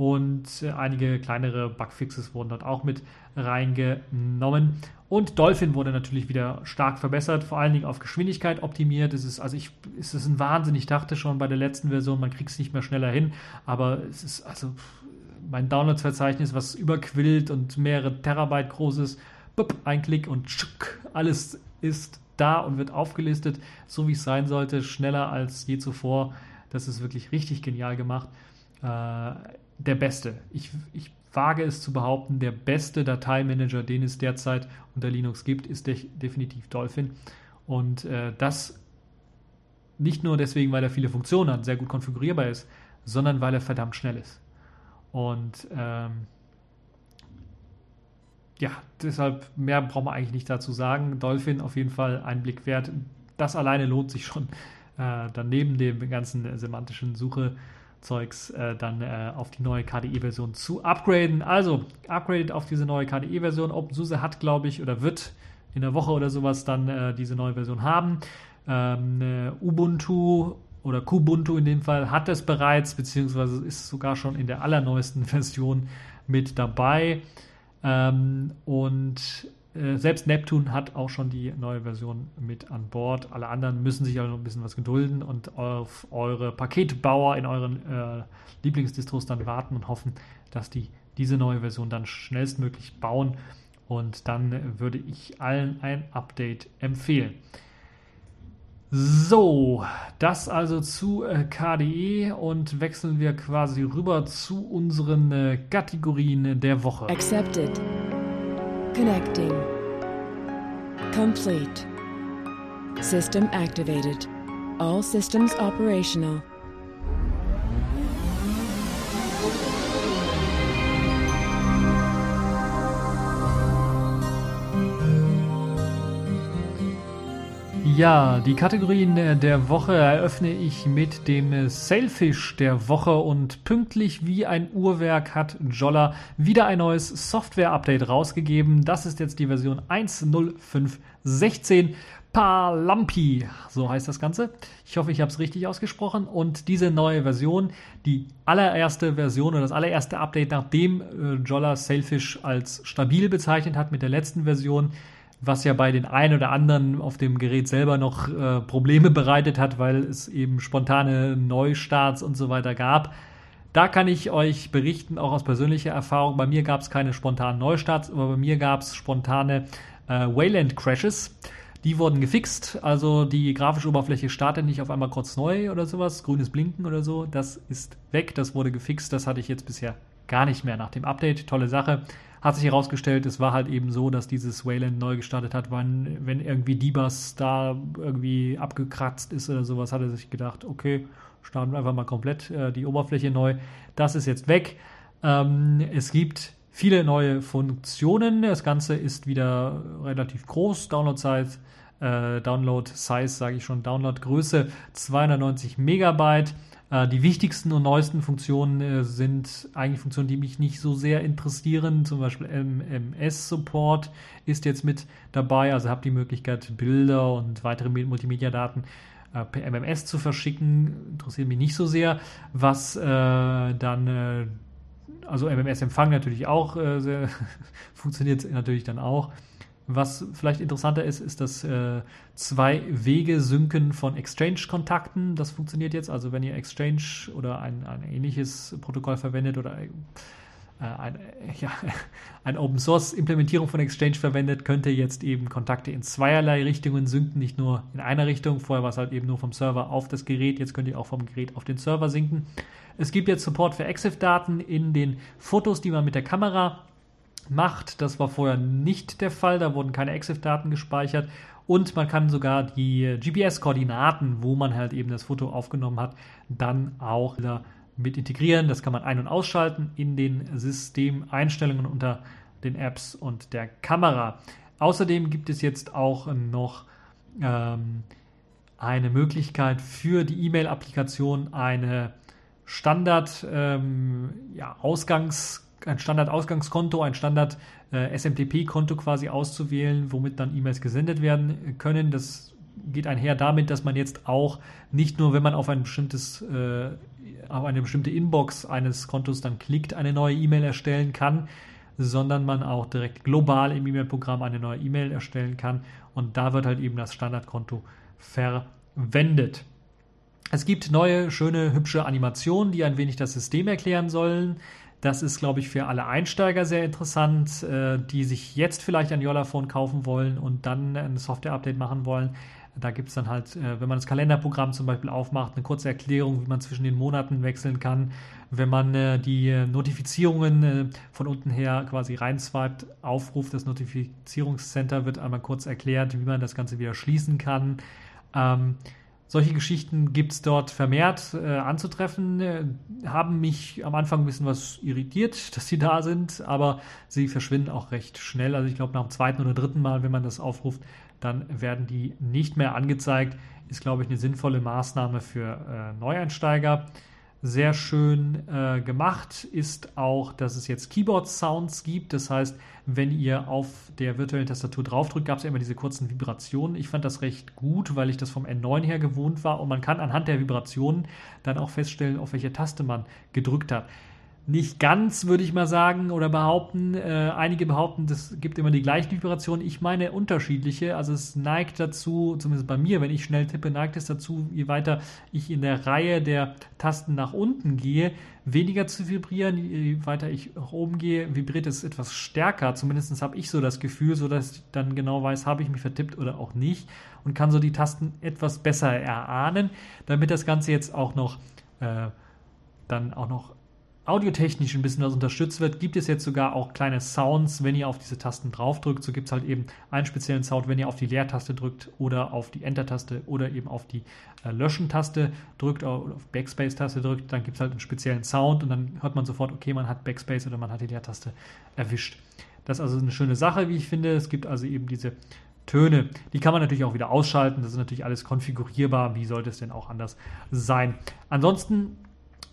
Und äh, einige kleinere Bugfixes wurden dort auch mit reingenommen. Und Dolphin wurde natürlich wieder stark verbessert, vor allen Dingen auf Geschwindigkeit optimiert. Es ist, also ich, es ist ein Wahnsinn. Ich dachte schon bei der letzten Version, man kriegt es nicht mehr schneller hin, aber es ist also mein Downloads-Verzeichnis, was überquillt und mehrere Terabyte groß ist, bup, ein Klick und tschuck, alles ist da und wird aufgelistet, so wie es sein sollte, schneller als je zuvor. Das ist wirklich richtig genial gemacht. Äh, der Beste. Ich, ich wage es zu behaupten, der beste Dateimanager, den es derzeit unter Linux gibt, ist de definitiv Dolphin. Und äh, das nicht nur deswegen, weil er viele Funktionen hat, sehr gut konfigurierbar ist, sondern weil er verdammt schnell ist. Und ähm, ja, deshalb mehr braucht man eigentlich nicht dazu sagen. Dolphin auf jeden Fall ein Blick wert. Das alleine lohnt sich schon. Äh, dann dem ganzen semantischen Suche Zeugs äh, dann äh, auf die neue KDE-Version zu upgraden. Also, upgradet auf diese neue KDE-Version. OpenSUSE hat, glaube ich, oder wird in der Woche oder sowas dann äh, diese neue Version haben. Ähm, äh, Ubuntu oder Kubuntu in dem Fall hat es bereits, beziehungsweise ist sogar schon in der allerneuesten Version mit dabei. Ähm, und äh, selbst Neptune hat auch schon die neue Version mit an Bord. Alle anderen müssen sich also noch ein bisschen was gedulden und auf eure Paketbauer in euren äh, Lieblingsdistros dann warten und hoffen, dass die diese neue Version dann schnellstmöglich bauen. Und dann würde ich allen ein Update empfehlen. So, das also zu äh, KDE und wechseln wir quasi rüber zu unseren äh, Kategorien der Woche. Accepted. Connecting. Complete. System activated. All systems operational. Ja, die Kategorien der Woche eröffne ich mit dem Sailfish der Woche und pünktlich wie ein Uhrwerk hat Jolla wieder ein neues Software-Update rausgegeben. Das ist jetzt die Version 1.05.16. Palampi, so heißt das Ganze. Ich hoffe, ich habe es richtig ausgesprochen. Und diese neue Version, die allererste Version oder das allererste Update, nachdem äh, Jolla Sailfish als stabil bezeichnet hat mit der letzten Version, was ja bei den einen oder anderen auf dem Gerät selber noch äh, Probleme bereitet hat, weil es eben spontane Neustarts und so weiter gab. Da kann ich euch berichten, auch aus persönlicher Erfahrung. Bei mir gab es keine spontanen Neustarts, aber bei mir gab es spontane äh, Wayland-Crashes. Die wurden gefixt, also die grafische Oberfläche startet nicht auf einmal kurz neu oder sowas, grünes Blinken oder so. Das ist weg, das wurde gefixt, das hatte ich jetzt bisher gar nicht mehr nach dem Update. Tolle Sache. Hat sich herausgestellt, es war halt eben so, dass dieses Wayland neu gestartet hat, wann, wenn irgendwie Debus da irgendwie abgekratzt ist oder sowas, hat er sich gedacht, okay, starten wir einfach mal komplett äh, die Oberfläche neu. Das ist jetzt weg. Ähm, es gibt viele neue Funktionen. Das Ganze ist wieder relativ groß. Download-Size, äh, Download-Size, sage ich schon, Download-Größe 290 Megabyte. Äh, die wichtigsten und neuesten Funktionen äh, sind eigentlich Funktionen, die mich nicht so sehr interessieren. Zum Beispiel MMS-Support ist jetzt mit dabei. Also habt die Möglichkeit, Bilder und weitere Multimedia-Daten äh, per MMS zu verschicken. Interessiert mich nicht so sehr. Was äh, dann äh, also MMS-Empfang natürlich auch sehr, funktioniert natürlich dann auch. Was vielleicht interessanter ist, ist das äh, Zwei-Wege-Synken von Exchange-Kontakten. Das funktioniert jetzt. Also wenn ihr Exchange oder ein, ein ähnliches Protokoll verwendet oder äh, ein, ja, ein Open-Source-Implementierung von Exchange verwendet, könnt ihr jetzt eben Kontakte in zweierlei Richtungen synken, nicht nur in einer Richtung. Vorher war es halt eben nur vom Server auf das Gerät. Jetzt könnt ihr auch vom Gerät auf den Server synken. Es gibt jetzt Support für EXIF-Daten in den Fotos, die man mit der Kamera macht. Das war vorher nicht der Fall. Da wurden keine EXIF-Daten gespeichert. Und man kann sogar die GPS-Koordinaten, wo man halt eben das Foto aufgenommen hat, dann auch wieder mit integrieren. Das kann man ein- und ausschalten in den Systemeinstellungen unter den Apps und der Kamera. Außerdem gibt es jetzt auch noch ähm, eine Möglichkeit für die E-Mail-Applikation eine Standard ähm, ja, ein Standard-Ausgangskonto, ein Standard-SMTP-Konto äh, quasi auszuwählen, womit dann E-Mails gesendet werden können. Das geht einher damit, dass man jetzt auch nicht nur, wenn man auf ein bestimmtes, äh, auf eine bestimmte Inbox eines Kontos dann klickt, eine neue E-Mail erstellen kann, sondern man auch direkt global im E-Mail-Programm eine neue E-Mail erstellen kann. Und da wird halt eben das Standardkonto verwendet. Es gibt neue, schöne, hübsche Animationen, die ein wenig das System erklären sollen. Das ist, glaube ich, für alle Einsteiger sehr interessant, äh, die sich jetzt vielleicht ein Yollaphone kaufen wollen und dann ein Software-Update machen wollen. Da gibt es dann halt, äh, wenn man das Kalenderprogramm zum Beispiel aufmacht, eine kurze Erklärung, wie man zwischen den Monaten wechseln kann. Wenn man äh, die Notifizierungen von unten her quasi reinswiped, aufruft, das Notifizierungscenter wird einmal kurz erklärt, wie man das Ganze wieder schließen kann. Solche Geschichten gibt es dort vermehrt äh, anzutreffen. Äh, haben mich am Anfang ein bisschen was irritiert, dass sie da sind, aber sie verschwinden auch recht schnell. Also ich glaube, nach dem zweiten oder dritten Mal, wenn man das aufruft, dann werden die nicht mehr angezeigt. Ist, glaube ich, eine sinnvolle Maßnahme für äh, Neueinsteiger. Sehr schön äh, gemacht ist auch, dass es jetzt Keyboard-Sounds gibt. Das heißt, wenn ihr auf der virtuellen Tastatur draufdrückt, gab es ja immer diese kurzen Vibrationen. Ich fand das recht gut, weil ich das vom N9 her gewohnt war und man kann anhand der Vibrationen dann auch feststellen, auf welche Taste man gedrückt hat nicht ganz, würde ich mal sagen, oder behaupten. Äh, einige behaupten, das gibt immer die gleichen Vibrationen. Ich meine unterschiedliche. Also es neigt dazu, zumindest bei mir, wenn ich schnell tippe, neigt es dazu, je weiter ich in der Reihe der Tasten nach unten gehe, weniger zu vibrieren. Je weiter ich nach oben gehe, vibriert es etwas stärker. Zumindest habe ich so das Gefühl, sodass ich dann genau weiß, habe ich mich vertippt oder auch nicht und kann so die Tasten etwas besser erahnen, damit das Ganze jetzt auch noch äh, dann auch noch audiotechnisch ein bisschen was unterstützt wird, gibt es jetzt sogar auch kleine Sounds, wenn ihr auf diese Tasten draufdrückt. So gibt es halt eben einen speziellen Sound, wenn ihr auf die Leertaste drückt oder auf die Enter-Taste oder eben auf die äh, Löschen-Taste drückt oder auf Backspace-Taste drückt, dann gibt es halt einen speziellen Sound und dann hört man sofort, okay, man hat Backspace oder man hat die Leertaste erwischt. Das ist also eine schöne Sache, wie ich finde. Es gibt also eben diese Töne. Die kann man natürlich auch wieder ausschalten. Das ist natürlich alles konfigurierbar. Wie sollte es denn auch anders sein? Ansonsten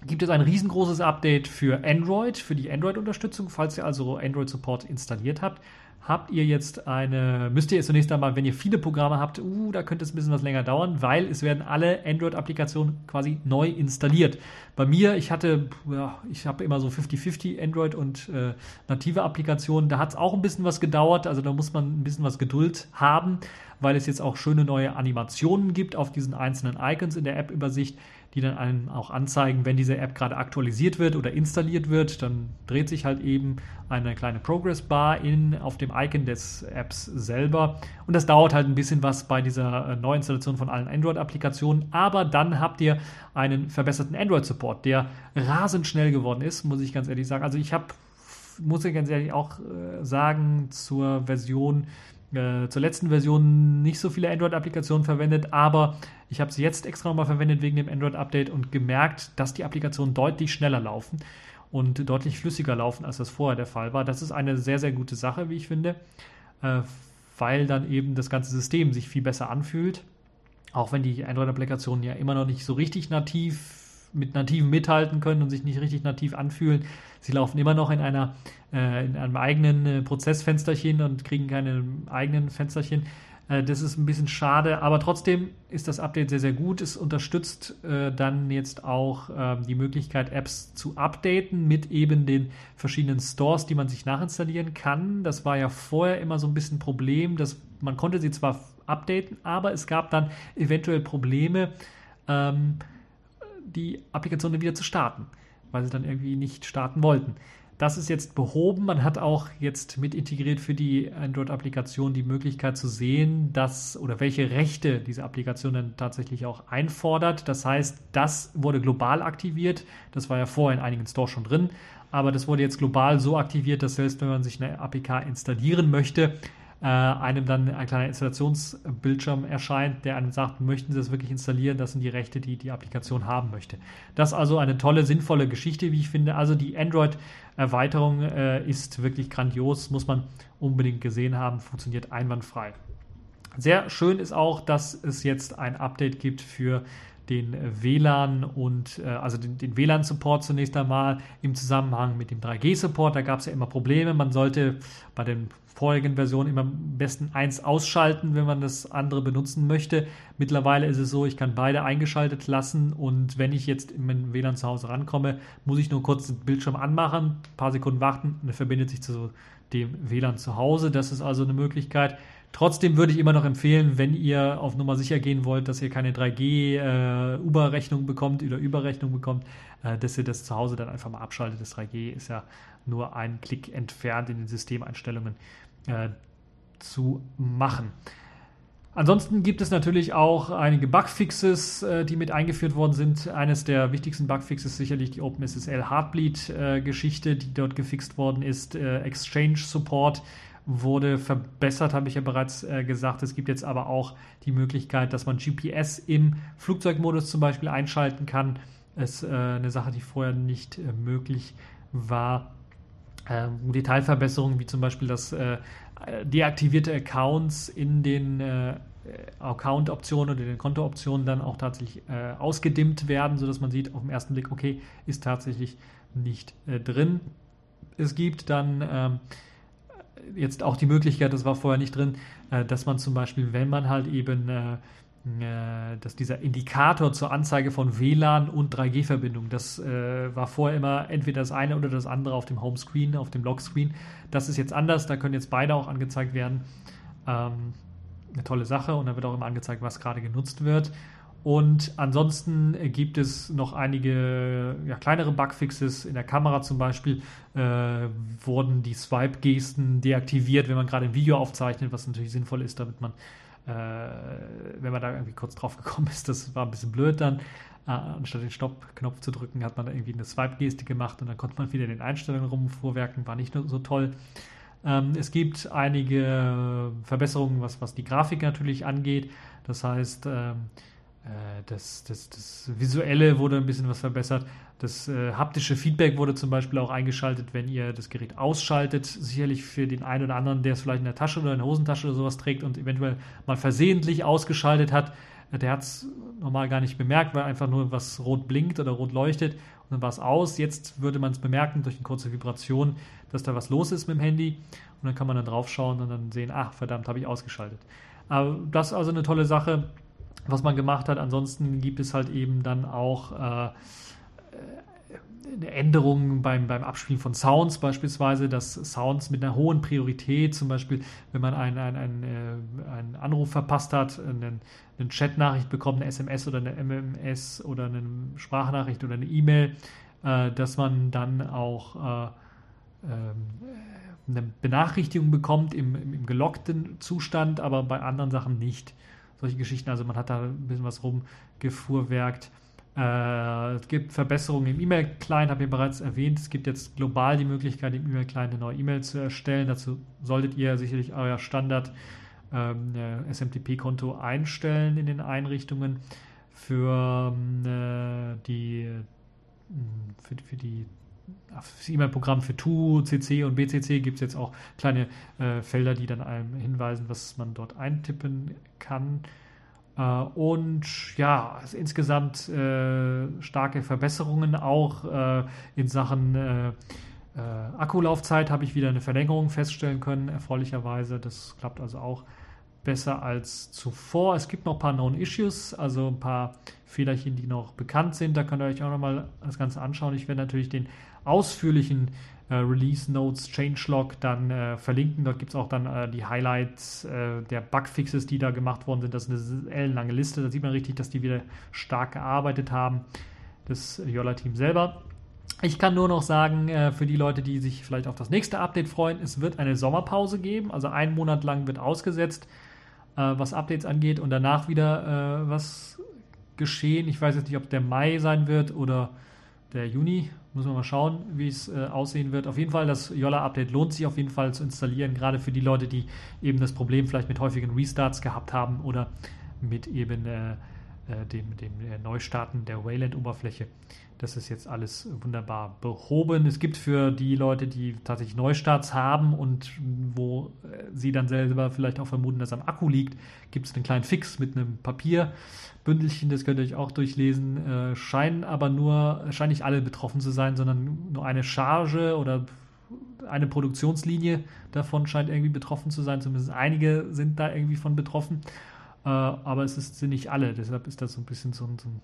gibt es ein riesengroßes Update für Android, für die Android-Unterstützung. Falls ihr also Android-Support installiert habt, habt ihr jetzt eine, müsst ihr jetzt zunächst einmal, wenn ihr viele Programme habt, uh, da könnte es ein bisschen was länger dauern, weil es werden alle Android-Applikationen quasi neu installiert. Bei mir, ich hatte, ja, ich habe immer so 50-50 Android und äh, native Applikationen, da hat es auch ein bisschen was gedauert, also da muss man ein bisschen was Geduld haben, weil es jetzt auch schöne neue Animationen gibt auf diesen einzelnen Icons in der App-Übersicht die dann einem auch anzeigen, wenn diese App gerade aktualisiert wird oder installiert wird, dann dreht sich halt eben eine kleine Progress Bar in, auf dem Icon des Apps selber. Und das dauert halt ein bisschen was bei dieser äh, Neuinstallation von allen Android-Applikationen. Aber dann habt ihr einen verbesserten Android-Support, der rasend schnell geworden ist, muss ich ganz ehrlich sagen. Also ich habe muss ich ganz ehrlich auch äh, sagen, zur Version, äh, zur letzten Version nicht so viele Android-Applikationen verwendet, aber ich habe sie jetzt extra nochmal verwendet wegen dem Android-Update und gemerkt, dass die Applikationen deutlich schneller laufen und deutlich flüssiger laufen, als das vorher der Fall war. Das ist eine sehr, sehr gute Sache, wie ich finde, äh, weil dann eben das ganze System sich viel besser anfühlt. Auch wenn die Android-Applikationen ja immer noch nicht so richtig nativ mit nativen mithalten können und sich nicht richtig nativ anfühlen. Sie laufen immer noch in einer äh, in einem eigenen äh, Prozessfensterchen und kriegen keine eigenen Fensterchen. Äh, das ist ein bisschen schade, aber trotzdem ist das Update sehr, sehr gut. Es unterstützt äh, dann jetzt auch ähm, die Möglichkeit, Apps zu updaten mit eben den verschiedenen Stores, die man sich nachinstallieren kann. Das war ja vorher immer so ein bisschen ein Problem, dass man konnte sie zwar updaten, aber es gab dann eventuell Probleme, ähm, die Applikation wieder zu starten, weil sie dann irgendwie nicht starten wollten. Das ist jetzt behoben. Man hat auch jetzt mit integriert für die Android-Applikation die Möglichkeit zu sehen, dass oder welche Rechte diese Applikation dann tatsächlich auch einfordert. Das heißt, das wurde global aktiviert. Das war ja vorher in einigen Stores schon drin. Aber das wurde jetzt global so aktiviert, dass selbst wenn man sich eine APK installieren möchte, äh, einem dann ein kleiner Installationsbildschirm erscheint, der einem sagt, möchten Sie das wirklich installieren? Das sind die Rechte, die die Applikation haben möchte. Das ist also eine tolle, sinnvolle Geschichte, wie ich finde. Also die Android-Erweiterung äh, ist wirklich grandios, muss man unbedingt gesehen haben, funktioniert einwandfrei. Sehr schön ist auch, dass es jetzt ein Update gibt für den WLAN und äh, also den, den WLAN-Support zunächst einmal im Zusammenhang mit dem 3G-Support. Da gab es ja immer Probleme. Man sollte bei den vorigen Versionen immer am besten eins ausschalten, wenn man das andere benutzen möchte. Mittlerweile ist es so, ich kann beide eingeschaltet lassen und wenn ich jetzt in mein WLAN zu Hause rankomme, muss ich nur kurz den Bildschirm anmachen, ein paar Sekunden warten und er verbindet sich zu dem WLAN zu Hause. Das ist also eine Möglichkeit. Trotzdem würde ich immer noch empfehlen, wenn ihr auf Nummer sicher gehen wollt, dass ihr keine 3G-Überrechnung äh, bekommt oder Überrechnung bekommt, äh, dass ihr das zu Hause dann einfach mal abschaltet. Das 3G ist ja nur ein Klick entfernt in den Systemeinstellungen äh, zu machen. Ansonsten gibt es natürlich auch einige Bugfixes, äh, die mit eingeführt worden sind. Eines der wichtigsten Bugfixes ist sicherlich die OpenSSL Heartbleed-Geschichte, die dort gefixt worden ist. Äh, Exchange Support wurde verbessert, habe ich ja bereits gesagt. Es gibt jetzt aber auch die Möglichkeit, dass man GPS im Flugzeugmodus zum Beispiel einschalten kann. Das ist eine Sache, die vorher nicht möglich war. Ähm, Detailverbesserungen, wie zum Beispiel, dass äh, deaktivierte Accounts in den äh, Account-Optionen oder den Konto-Optionen dann auch tatsächlich äh, ausgedimmt werden, sodass man sieht auf den ersten Blick, okay, ist tatsächlich nicht drin. Es gibt dann ähm, jetzt auch die Möglichkeit, das war vorher nicht drin, äh, dass man zum Beispiel, wenn man halt eben, äh, äh, dass dieser Indikator zur Anzeige von WLAN und 3G-Verbindung, das war vorher immer entweder das eine oder das andere auf dem Homescreen, auf dem Lockscreen. Das ist jetzt anders, da können jetzt beide auch angezeigt werden. Ähm, eine tolle Sache und da wird auch immer angezeigt, was gerade genutzt wird. Und ansonsten gibt es noch einige ja, kleinere Bugfixes. In der Kamera zum Beispiel äh, wurden die Swipe-Gesten deaktiviert, wenn man gerade ein Video aufzeichnet, was natürlich sinnvoll ist, damit man, äh, wenn man da irgendwie kurz drauf gekommen ist, das war ein bisschen blöd dann. Äh, anstatt den Stopp-Knopf zu drücken, hat man da irgendwie eine Swipe-Geste gemacht und dann konnte man wieder in den Einstellungen rumvorwerken, war nicht so toll. Ähm, es gibt einige Verbesserungen, was, was die Grafik natürlich angeht. Das heißt, ähm, äh, das, das, das Visuelle wurde ein bisschen was verbessert. Das äh, haptische Feedback wurde zum Beispiel auch eingeschaltet, wenn ihr das Gerät ausschaltet. Sicherlich für den einen oder anderen, der es vielleicht in der Tasche oder in der Hosentasche oder sowas trägt und eventuell mal versehentlich ausgeschaltet hat. Äh, der hat es normal gar nicht bemerkt, weil einfach nur was rot blinkt oder rot leuchtet und dann war es aus. Jetzt würde man es bemerken durch eine kurze Vibration, dass da was los ist mit dem Handy und dann kann man dann drauf schauen und dann sehen, ach verdammt, habe ich ausgeschaltet. Aber das ist also eine tolle Sache was man gemacht hat. Ansonsten gibt es halt eben dann auch äh, eine Änderung beim, beim Abspielen von Sounds beispielsweise, dass Sounds mit einer hohen Priorität, zum Beispiel wenn man einen, einen, einen, äh, einen Anruf verpasst hat, einen, eine Chat-Nachricht bekommt, eine SMS oder eine MMS oder eine Sprachnachricht oder eine E-Mail, äh, dass man dann auch äh, ähm, eine Benachrichtigung bekommt im, im, im gelockten Zustand, aber bei anderen Sachen nicht solche Geschichten. Also man hat da ein bisschen was rumgefuhrwerkt. Äh, es gibt Verbesserungen im E-Mail-Client, habe ich bereits erwähnt. Es gibt jetzt global die Möglichkeit, im E-Mail-Client eine neue E-Mail zu erstellen. Dazu solltet ihr sicherlich euer Standard ähm, SMTP-Konto einstellen in den Einrichtungen. Für äh, die für, für die das E-Mail-Programm für TU, CC und BCC gibt es jetzt auch kleine äh, Felder, die dann einem hinweisen, was man dort eintippen kann. Äh, und ja, also insgesamt äh, starke Verbesserungen auch äh, in Sachen äh, äh, Akkulaufzeit habe ich wieder eine Verlängerung feststellen können, erfreulicherweise. Das klappt also auch besser als zuvor. Es gibt noch ein paar Known Issues, also ein paar Fehlerchen, die noch bekannt sind. Da könnt ihr euch auch nochmal das Ganze anschauen. Ich werde natürlich den ausführlichen äh, Release Notes Changelog dann äh, verlinken. Dort gibt es auch dann äh, die Highlights äh, der Bugfixes, die da gemacht worden sind. Das ist eine ellenlange Liste. Da sieht man richtig, dass die wieder stark gearbeitet haben. Das Yola-Team selber. Ich kann nur noch sagen, äh, für die Leute, die sich vielleicht auf das nächste Update freuen, es wird eine Sommerpause geben. Also einen Monat lang wird ausgesetzt, äh, was Updates angeht und danach wieder was geschehen. Ich weiß jetzt nicht, ob der Mai sein wird oder der Juni. Muss man mal schauen, wie es äh, aussehen wird. Auf jeden Fall, das Yola-Update lohnt sich auf jeden Fall zu installieren, gerade für die Leute, die eben das Problem vielleicht mit häufigen Restarts gehabt haben oder mit eben äh, äh dem, dem äh, Neustarten der Wayland-Oberfläche. Das ist jetzt alles wunderbar behoben. Es gibt für die Leute, die tatsächlich Neustarts haben und wo äh, sie dann selber vielleicht auch vermuten, dass am Akku liegt, gibt es einen kleinen Fix mit einem Papierbündelchen, das könnt ihr euch auch durchlesen. Äh, scheinen aber nur, scheinen nicht alle betroffen zu sein, sondern nur eine Charge oder eine Produktionslinie davon scheint irgendwie betroffen zu sein. Zumindest einige sind da irgendwie von betroffen. Äh, aber es sind nicht alle. Deshalb ist das so ein bisschen so ein, so ein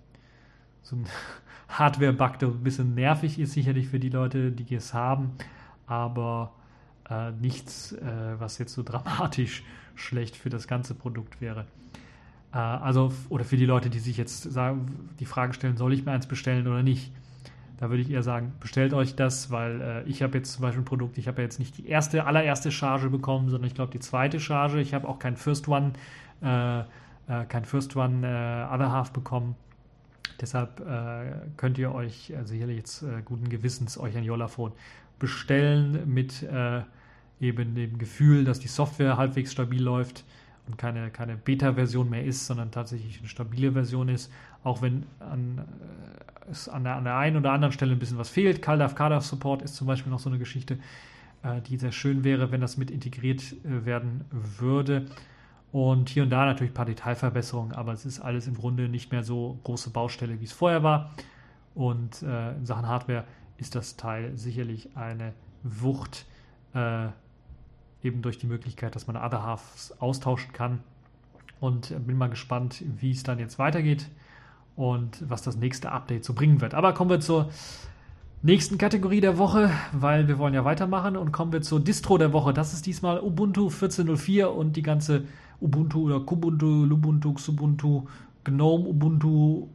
so ein Hardware-Bug, der ein bisschen nervig ist, sicherlich für die Leute, die es haben, aber äh, nichts, äh, was jetzt so dramatisch schlecht für das ganze Produkt wäre. Äh, also, oder für die Leute, die sich jetzt sagen, die Frage stellen, soll ich mir eins bestellen oder nicht? Da würde ich eher sagen, bestellt euch das, weil äh, ich habe jetzt zum Beispiel ein Produkt, ich habe ja jetzt nicht die erste, allererste Charge bekommen, sondern ich glaube die zweite Charge. Ich habe auch kein First One, äh, äh, kein First One Other Half bekommen. Deshalb äh, könnt ihr euch äh, sicherlich jetzt äh, guten Gewissens euch ein Yola-Phone bestellen mit äh, eben dem Gefühl, dass die Software halbwegs stabil läuft und keine, keine Beta-Version mehr ist, sondern tatsächlich eine stabile Version ist, auch wenn an, äh, es an der, an der einen oder anderen Stelle ein bisschen was fehlt. CalDAV, CalDAV Support ist zum Beispiel noch so eine Geschichte, äh, die sehr schön wäre, wenn das mit integriert werden würde. Und hier und da natürlich ein paar Detailverbesserungen, aber es ist alles im Grunde nicht mehr so große Baustelle, wie es vorher war. Und äh, in Sachen Hardware ist das Teil sicherlich eine Wucht, äh, eben durch die Möglichkeit, dass man Other Halves austauschen kann. Und bin mal gespannt, wie es dann jetzt weitergeht und was das nächste Update so bringen wird. Aber kommen wir zur nächsten Kategorie der Woche, weil wir wollen ja weitermachen und kommen wir zur Distro der Woche. Das ist diesmal Ubuntu 14.04 und die ganze Ubuntu oder Kubuntu, Lubuntu, Xubuntu, GNOME, Ubuntu,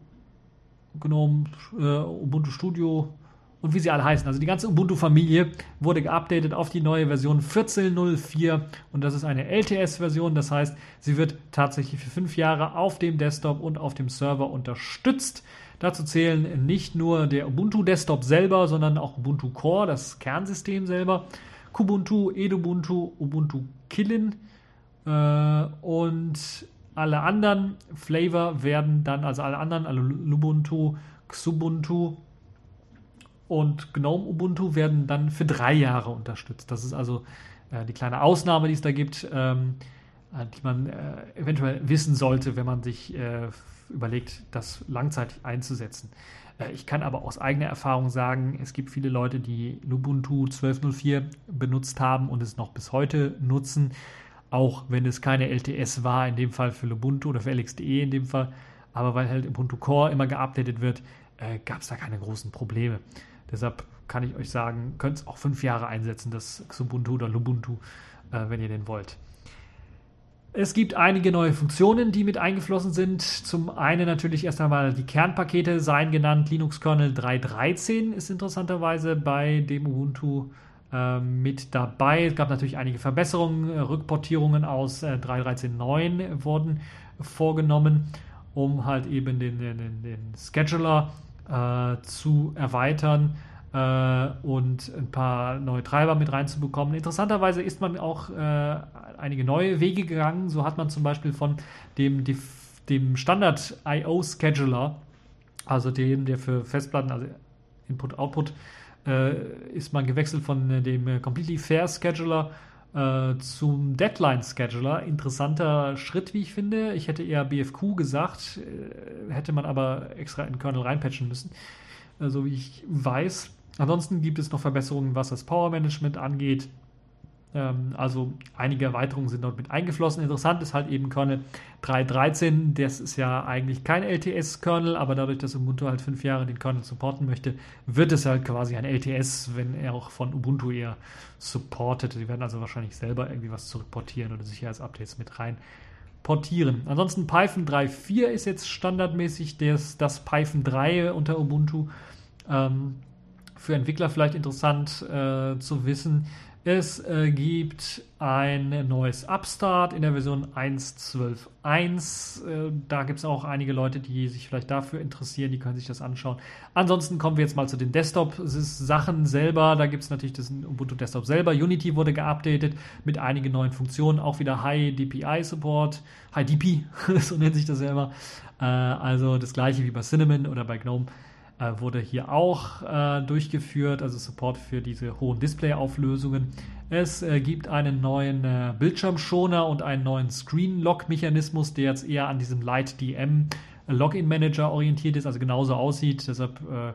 GNOME, äh, Ubuntu Studio und wie sie alle heißen. Also die ganze Ubuntu-Familie wurde geupdatet auf die neue Version 14.04 und das ist eine LTS-Version. Das heißt, sie wird tatsächlich für fünf Jahre auf dem Desktop und auf dem Server unterstützt. Dazu zählen nicht nur der Ubuntu Desktop selber, sondern auch Ubuntu Core, das Kernsystem selber, Kubuntu, Edubuntu, Ubuntu Killin, und alle anderen Flavor werden dann, also alle anderen, also Lubuntu, Xubuntu und GNOME Ubuntu werden dann für drei Jahre unterstützt. Das ist also äh, die kleine Ausnahme, die es da gibt, ähm, äh, die man äh, eventuell wissen sollte, wenn man sich äh, überlegt, das langzeitig einzusetzen. Äh, ich kann aber aus eigener Erfahrung sagen, es gibt viele Leute, die Lubuntu 12.04 benutzt haben und es noch bis heute nutzen auch wenn es keine LTS war, in dem Fall für Ubuntu oder für LXDE in dem Fall, aber weil halt Ubuntu Core immer geupdatet wird, äh, gab es da keine großen Probleme. Deshalb kann ich euch sagen, könnt es auch fünf Jahre einsetzen, das Xubuntu oder Lubuntu, äh, wenn ihr den wollt. Es gibt einige neue Funktionen, die mit eingeflossen sind. Zum einen natürlich erst einmal die Kernpakete seien genannt. Linux Kernel 3.13 ist interessanterweise bei dem Ubuntu mit dabei. Es gab natürlich einige Verbesserungen, äh, Rückportierungen aus äh, 3.13.9 wurden vorgenommen um halt eben den, den, den Scheduler äh, zu erweitern äh, und ein paar neue Treiber mit reinzubekommen. Interessanterweise ist man auch äh, einige neue Wege gegangen. So hat man zum Beispiel von dem, dem Standard IO Scheduler, also dem, der für Festplatten, also Input-Output, äh, ist man gewechselt von dem Completely Fair Scheduler äh, zum Deadline Scheduler. Interessanter Schritt, wie ich finde. Ich hätte eher BFQ gesagt, äh, hätte man aber extra in Kernel reinpatchen müssen, äh, so wie ich weiß. Ansonsten gibt es noch Verbesserungen, was das Power Management angeht. Ähm, also einige Erweiterungen sind dort mit eingeflossen. Interessant ist halt eben Kernel 3.13. Das ist ja eigentlich kein LTS-Kernel, aber dadurch, dass Ubuntu halt fünf Jahre den Kernel supporten möchte, wird es halt quasi ein LTS, wenn er auch von Ubuntu eher supportet. Die werden also wahrscheinlich selber irgendwie was zurückportieren oder Sicherheitsupdates mit rein portieren. Ansonsten Python 3.4 ist jetzt standardmäßig das, das Python 3 unter Ubuntu. Ähm, für Entwickler vielleicht interessant äh, zu wissen. Es äh, gibt ein neues Upstart in der Version 1.12.1. Äh, da gibt es auch einige Leute, die sich vielleicht dafür interessieren, die können sich das anschauen. Ansonsten kommen wir jetzt mal zu den Desktop-Sachen selber. Da gibt es natürlich das Ubuntu Desktop selber. Unity wurde geupdatet mit einigen neuen Funktionen, auch wieder High DPI Support, High DP, so nennt sich das immer. Äh, also das gleiche wie bei Cinnamon oder bei GNOME äh, wurde hier auch äh, durchgeführt, also Support für diese hohen Display-Auflösungen. Es äh, gibt einen neuen äh, Bildschirmschoner und einen neuen Screen-Lock-Mechanismus, der jetzt eher an diesem Light DM Login-Manager orientiert ist, also genauso aussieht. Deshalb äh,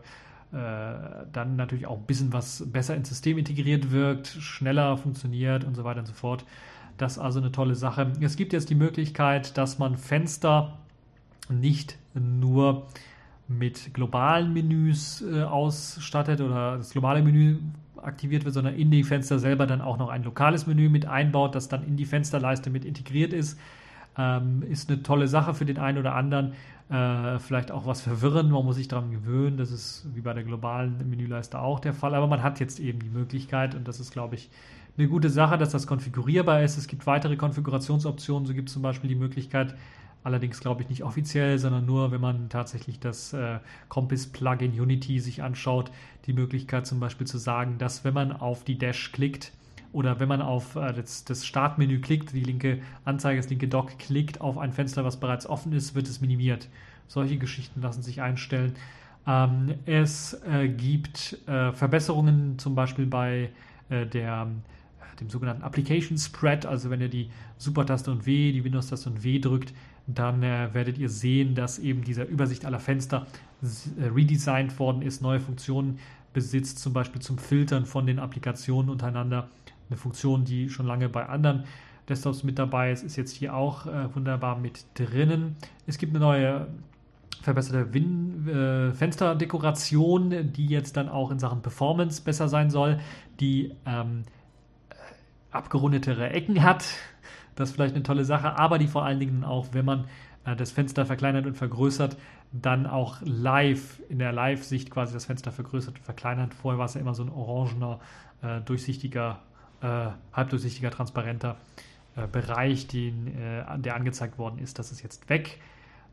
äh, dann natürlich auch ein bisschen was besser ins System integriert wirkt, schneller funktioniert und so weiter und so fort. Das ist also eine tolle Sache. Es gibt jetzt die Möglichkeit, dass man Fenster nicht nur mit globalen Menüs äh, ausstattet oder das globale Menü aktiviert wird, sondern in die Fenster selber dann auch noch ein lokales Menü mit einbaut, das dann in die Fensterleiste mit integriert ist. Ähm, ist eine tolle Sache für den einen oder anderen. Äh, vielleicht auch was verwirren, man muss sich daran gewöhnen. Das ist wie bei der globalen Menüleiste auch der Fall. Aber man hat jetzt eben die Möglichkeit und das ist, glaube ich, eine gute Sache, dass das konfigurierbar ist. Es gibt weitere Konfigurationsoptionen. So gibt es zum Beispiel die Möglichkeit, Allerdings glaube ich nicht offiziell, sondern nur, wenn man tatsächlich das äh, Compass-Plugin Unity sich anschaut, die Möglichkeit zum Beispiel zu sagen, dass wenn man auf die Dash klickt oder wenn man auf äh, das, das, Startmenü klickt, die linke Anzeige, das linke Dock klickt auf ein Fenster, was bereits offen ist, wird es minimiert. Solche Geschichten lassen sich einstellen. Ähm, es äh, gibt äh, Verbesserungen zum Beispiel bei äh, der dem sogenannten Application Spread, also wenn ihr die Super-Taste und W, die Windows-Taste und W drückt, dann äh, werdet ihr sehen, dass eben dieser Übersicht aller Fenster äh, redesigned worden ist, neue Funktionen besitzt, zum Beispiel zum Filtern von den Applikationen untereinander. Eine Funktion, die schon lange bei anderen Desktops mit dabei ist, ist jetzt hier auch äh, wunderbar mit drinnen. Es gibt eine neue verbesserte Win äh, Fensterdekoration, die jetzt dann auch in Sachen Performance besser sein soll, die ähm, abgerundetere Ecken hat, das ist vielleicht eine tolle Sache, aber die vor allen Dingen auch, wenn man äh, das Fenster verkleinert und vergrößert, dann auch live, in der Live-Sicht quasi das Fenster vergrößert und verkleinert. Vorher war es ja immer so ein orangener, äh, durchsichtiger, äh, halbdurchsichtiger, transparenter äh, Bereich, den, äh, der angezeigt worden ist. Das ist jetzt weg.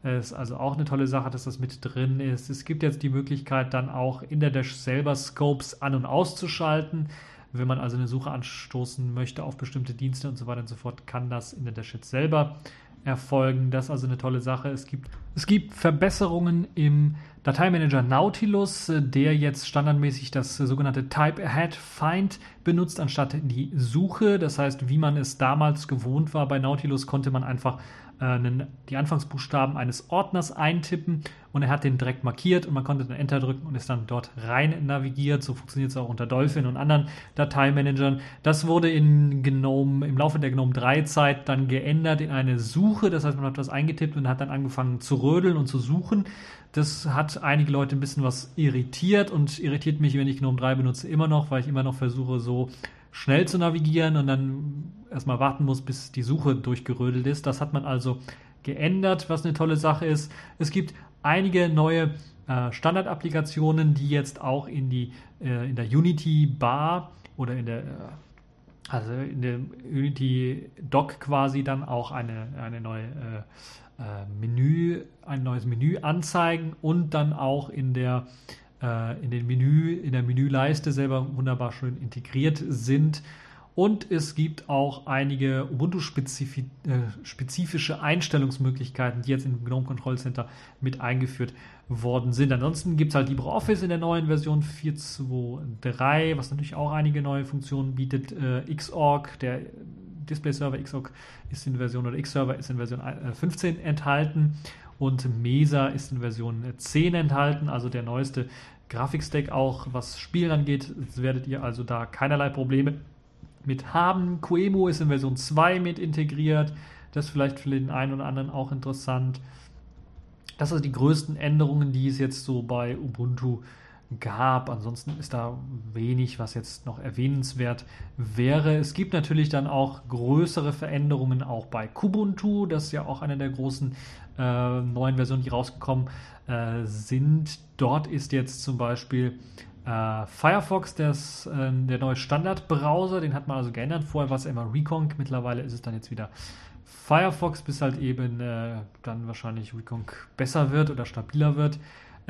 Es ist also auch eine tolle Sache, dass das mit drin ist. Es gibt jetzt die Möglichkeit, dann auch in der Dash selber Scopes an- und auszuschalten. Wenn man also eine Suche anstoßen möchte auf bestimmte Dienste und so weiter und so fort, kann das in der Dashit selber erfolgen. Das ist also eine tolle Sache. Es gibt, es gibt Verbesserungen im Dateimanager Nautilus, der jetzt standardmäßig das sogenannte Type Ahead Find benutzt, anstatt die Suche. Das heißt, wie man es damals gewohnt war bei Nautilus, konnte man einfach äh, die Anfangsbuchstaben eines Ordners eintippen und er hat den direkt markiert und man konnte dann Enter drücken und ist dann dort rein navigiert. So funktioniert es auch unter Dolphin und anderen Dateimanagern. Das wurde in GNOME, im Laufe der GNOME 3 Zeit dann geändert in eine Suche. Das heißt, man hat das eingetippt und hat dann angefangen zu rödeln und zu suchen. Das hat einige Leute ein bisschen was irritiert und irritiert mich, wenn ich GNOME 3 benutze, immer noch, weil ich immer noch versuche, so schnell zu navigieren und dann erstmal warten muss, bis die Suche durchgerödelt ist. Das hat man also geändert, was eine tolle Sache ist. Es gibt einige neue äh, Standard-Applikationen, die jetzt auch in, die, äh, in der Unity Bar oder in der, äh, also in der Unity Dock quasi dann auch eine, eine neue äh, äh, Menü, ein neues Menü anzeigen und dann auch in der in den Menü, in der Menüleiste selber wunderbar schön integriert sind. Und es gibt auch einige Ubuntu-spezifische äh, Einstellungsmöglichkeiten, die jetzt im GNOME Control Center mit eingeführt worden sind. Ansonsten gibt es halt LibreOffice in der neuen Version 4.2.3, was natürlich auch einige neue Funktionen bietet. Äh, Xorg, der Display-Server Xorg ist in Version oder X-Server ist in Version 15 äh, enthalten und Mesa ist in Version 10 enthalten, also der neueste Grafikstack auch, was Spielen angeht, werdet ihr also da keinerlei Probleme mit haben. Quemo ist in Version 2 mit integriert. Das ist vielleicht für den einen oder anderen auch interessant. Das sind die größten Änderungen, die es jetzt so bei Ubuntu gab. Ansonsten ist da wenig, was jetzt noch erwähnenswert wäre. Es gibt natürlich dann auch größere Veränderungen auch bei Kubuntu. Das ist ja auch eine der großen äh, neuen Versionen, die rausgekommen äh, sind. Dort ist jetzt zum Beispiel äh, Firefox, das, äh, der neue Standardbrowser, den hat man also geändert. Vorher war es immer Reconc, mittlerweile ist es dann jetzt wieder Firefox, bis halt eben äh, dann wahrscheinlich Reconc besser wird oder stabiler wird.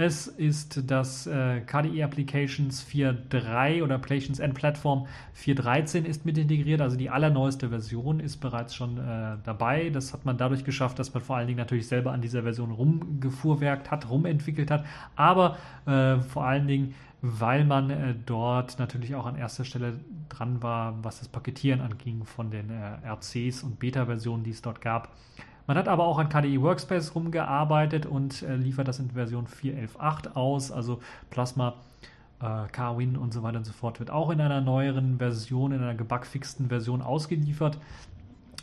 Es ist das äh, KDE Applications 4.3 oder Applications and Platform 4.13 ist mit integriert. Also die allerneueste Version ist bereits schon äh, dabei. Das hat man dadurch geschafft, dass man vor allen Dingen natürlich selber an dieser Version rumgefuhrwerkt hat, rumentwickelt hat. Aber äh, vor allen Dingen, weil man äh, dort natürlich auch an erster Stelle dran war, was das Paketieren anging von den äh, RCs und Beta-Versionen, die es dort gab. Man hat aber auch an KDE Workspace rumgearbeitet und äh, liefert das in Version 4.11.8 aus. Also Plasma, äh, KWin und so weiter und so fort wird auch in einer neueren Version, in einer gebugfixten Version ausgeliefert.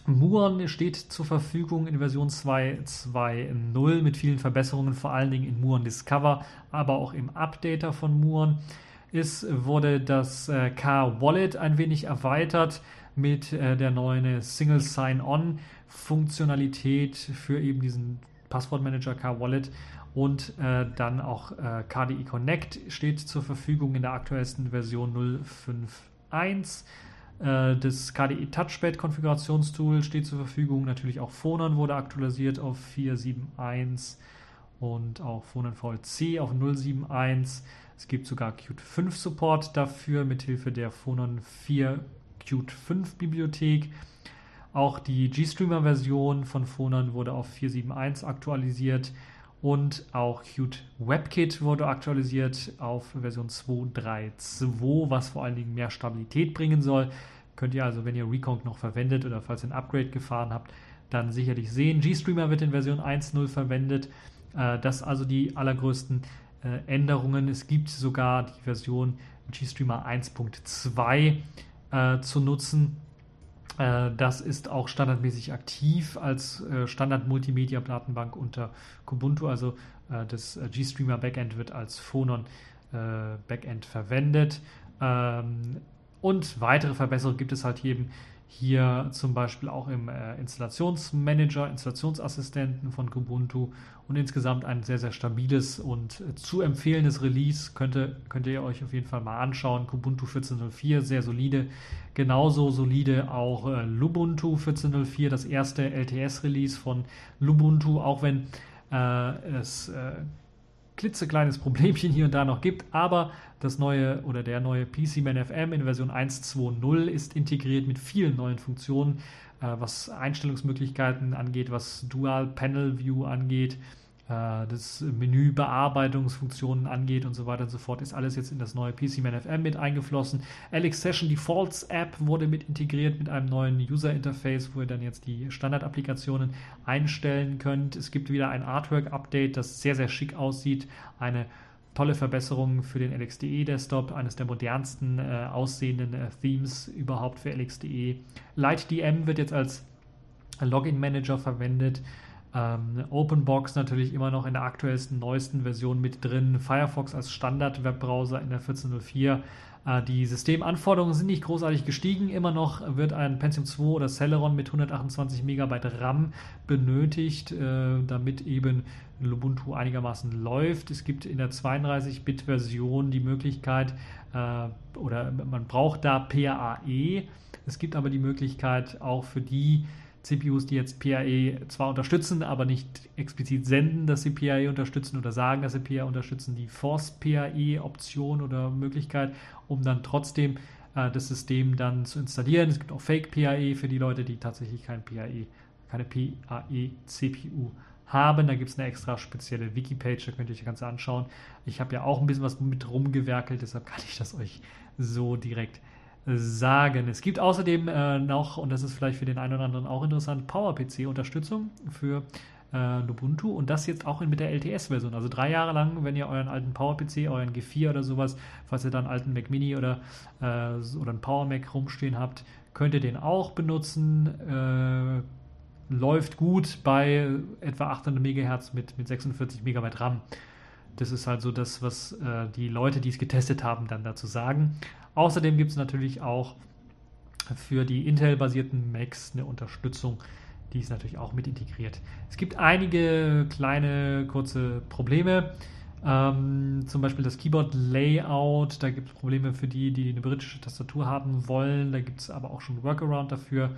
Muon steht zur Verfügung in Version 2.2.0 mit vielen Verbesserungen, vor allen Dingen in Muon Discover, aber auch im Updater von Muon. Es wurde das äh, K-Wallet ein wenig erweitert mit äh, der neuen Single Sign-On Funktionalität für eben diesen Passwortmanager K-Wallet und äh, dann auch äh, KDE Connect steht zur Verfügung in der aktuellsten Version 0.5.1. Äh, das KDE Touchpad Konfigurationstool steht zur Verfügung. Natürlich auch Phonon wurde aktualisiert auf 4.7.1 und auch Phonon VLC auf 0.7.1. Es gibt sogar Qt 5 Support dafür mithilfe der Phonon 4 Qt 5 Bibliothek. Auch die GStreamer-Version von Phonon wurde auf 4.7.1 aktualisiert und auch Qt WebKit wurde aktualisiert auf Version 2.3.2, was vor allen Dingen mehr Stabilität bringen soll. Könnt ihr also, wenn ihr Reconc noch verwendet oder falls ihr ein Upgrade gefahren habt, dann sicherlich sehen. GStreamer wird in Version 1.0 verwendet. Äh, das also die allergrößten äh, Änderungen. Es gibt sogar die Version GStreamer 1.2 äh, zu nutzen. Äh, das ist auch standardmäßig aktiv als äh, Standard-Multimedia-Datenbank unter Kubuntu. Also äh, das GStreamer Backend wird als Phonon Backend verwendet. Ähm, und weitere Verbesserungen gibt es halt eben hier zum Beispiel auch im Installationsmanager, Installationsassistenten von Kubuntu und insgesamt ein sehr, sehr stabiles und zu empfehlendes Release. Könnte, könnt ihr euch auf jeden Fall mal anschauen. Kubuntu 14.04, sehr solide. Genauso solide auch äh, Lubuntu 14.04, das erste LTS-Release von Lubuntu, auch wenn äh, es äh, klitzekleines Problemchen hier und da noch gibt, aber das neue oder der neue PCMan FM in Version 1.2.0 ist integriert mit vielen neuen Funktionen. Äh, was Einstellungsmöglichkeiten angeht, was Dual Panel View angeht, äh, das Menübearbeitungsfunktionen angeht und so weiter und so fort, ist alles jetzt in das neue PCMan FM mit eingeflossen. Alex Session Defaults App wurde mit integriert mit einem neuen User Interface, wo ihr dann jetzt die Standardapplikationen einstellen könnt. Es gibt wieder ein Artwork Update, das sehr, sehr schick aussieht. Eine tolle Verbesserungen für den LXDE Desktop, eines der modernsten äh, aussehenden äh, Themes überhaupt für LXDE. LightDM wird jetzt als Login Manager verwendet. Ähm, OpenBox natürlich immer noch in der aktuellsten, neuesten Version mit drin. Firefox als Standard-Webbrowser in der 14.04 äh, die Systemanforderungen sind nicht großartig gestiegen. Immer noch wird ein Pentium 2 oder Celeron mit 128 MB RAM benötigt, äh, damit eben Lubuntu einigermaßen läuft. Es gibt in der 32-Bit-Version die Möglichkeit, äh, oder man braucht da PAE. Es gibt aber die Möglichkeit auch für die CPUs, die jetzt PAE zwar unterstützen, aber nicht explizit senden, dass sie PAE unterstützen oder sagen, dass sie PAE unterstützen, die Force PAE-Option oder Möglichkeit, um dann trotzdem äh, das System dann zu installieren. Es gibt auch Fake PAE für die Leute, die tatsächlich kein PAE, keine PAE-CPU haben. Da gibt es eine extra spezielle Wiki-Page, da könnt ihr euch das Ganze anschauen. Ich habe ja auch ein bisschen was mit rumgewerkelt, deshalb kann ich das euch so direkt sagen. Es gibt außerdem äh, noch, und das ist vielleicht für den einen oder anderen auch interessant, PowerPC-Unterstützung für äh, Ubuntu und das jetzt auch mit der LTS-Version. Also drei Jahre lang, wenn ihr euren alten PowerPC, euren G4 oder sowas, falls ihr da einen alten Mac Mini oder, äh, oder einen Power Mac rumstehen habt, könnt ihr den auch benutzen. Äh, läuft gut bei etwa 800 MHz mit, mit 46 MB RAM. Das ist halt so das, was äh, die Leute, die es getestet haben, dann dazu sagen. Außerdem gibt es natürlich auch für die Intel-basierten Macs eine Unterstützung, die ist natürlich auch mit integriert. Es gibt einige kleine, kurze Probleme. Ähm, zum Beispiel das Keyboard-Layout, da gibt es Probleme für die, die eine britische Tastatur haben wollen. Da gibt es aber auch schon Workaround dafür.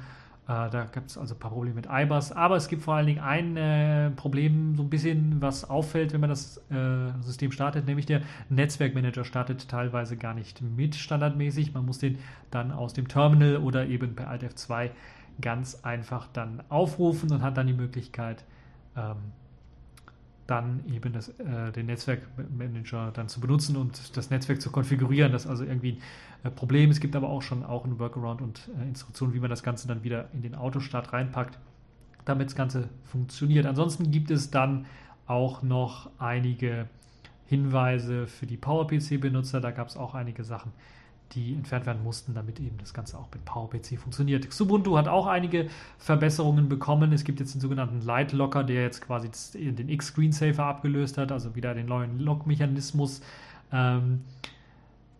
Äh, da gibt es also ein paar Probleme mit IBAS. Aber es gibt vor allen Dingen ein äh, Problem, so ein bisschen, was auffällt, wenn man das äh, System startet, nämlich der Netzwerkmanager startet teilweise gar nicht mit standardmäßig. Man muss den dann aus dem Terminal oder eben per Alt F2 ganz einfach dann aufrufen und hat dann die Möglichkeit, ähm, dann eben das, äh, den Netzwerkmanager dann zu benutzen und das Netzwerk zu konfigurieren. Das ist also irgendwie ein Problem. Es gibt aber auch schon auch ein Workaround und äh, Instruktionen, wie man das Ganze dann wieder in den Autostart reinpackt, damit das Ganze funktioniert. Ansonsten gibt es dann auch noch einige Hinweise für die PowerPC-Benutzer. Da gab es auch einige Sachen, die entfernt werden mussten, damit eben das Ganze auch mit PowerPC funktioniert. Xubuntu hat auch einige Verbesserungen bekommen. Es gibt jetzt den sogenannten Light Locker, der jetzt quasi den X-Screensaver abgelöst hat, also wieder den neuen Lock-Mechanismus. Ähm,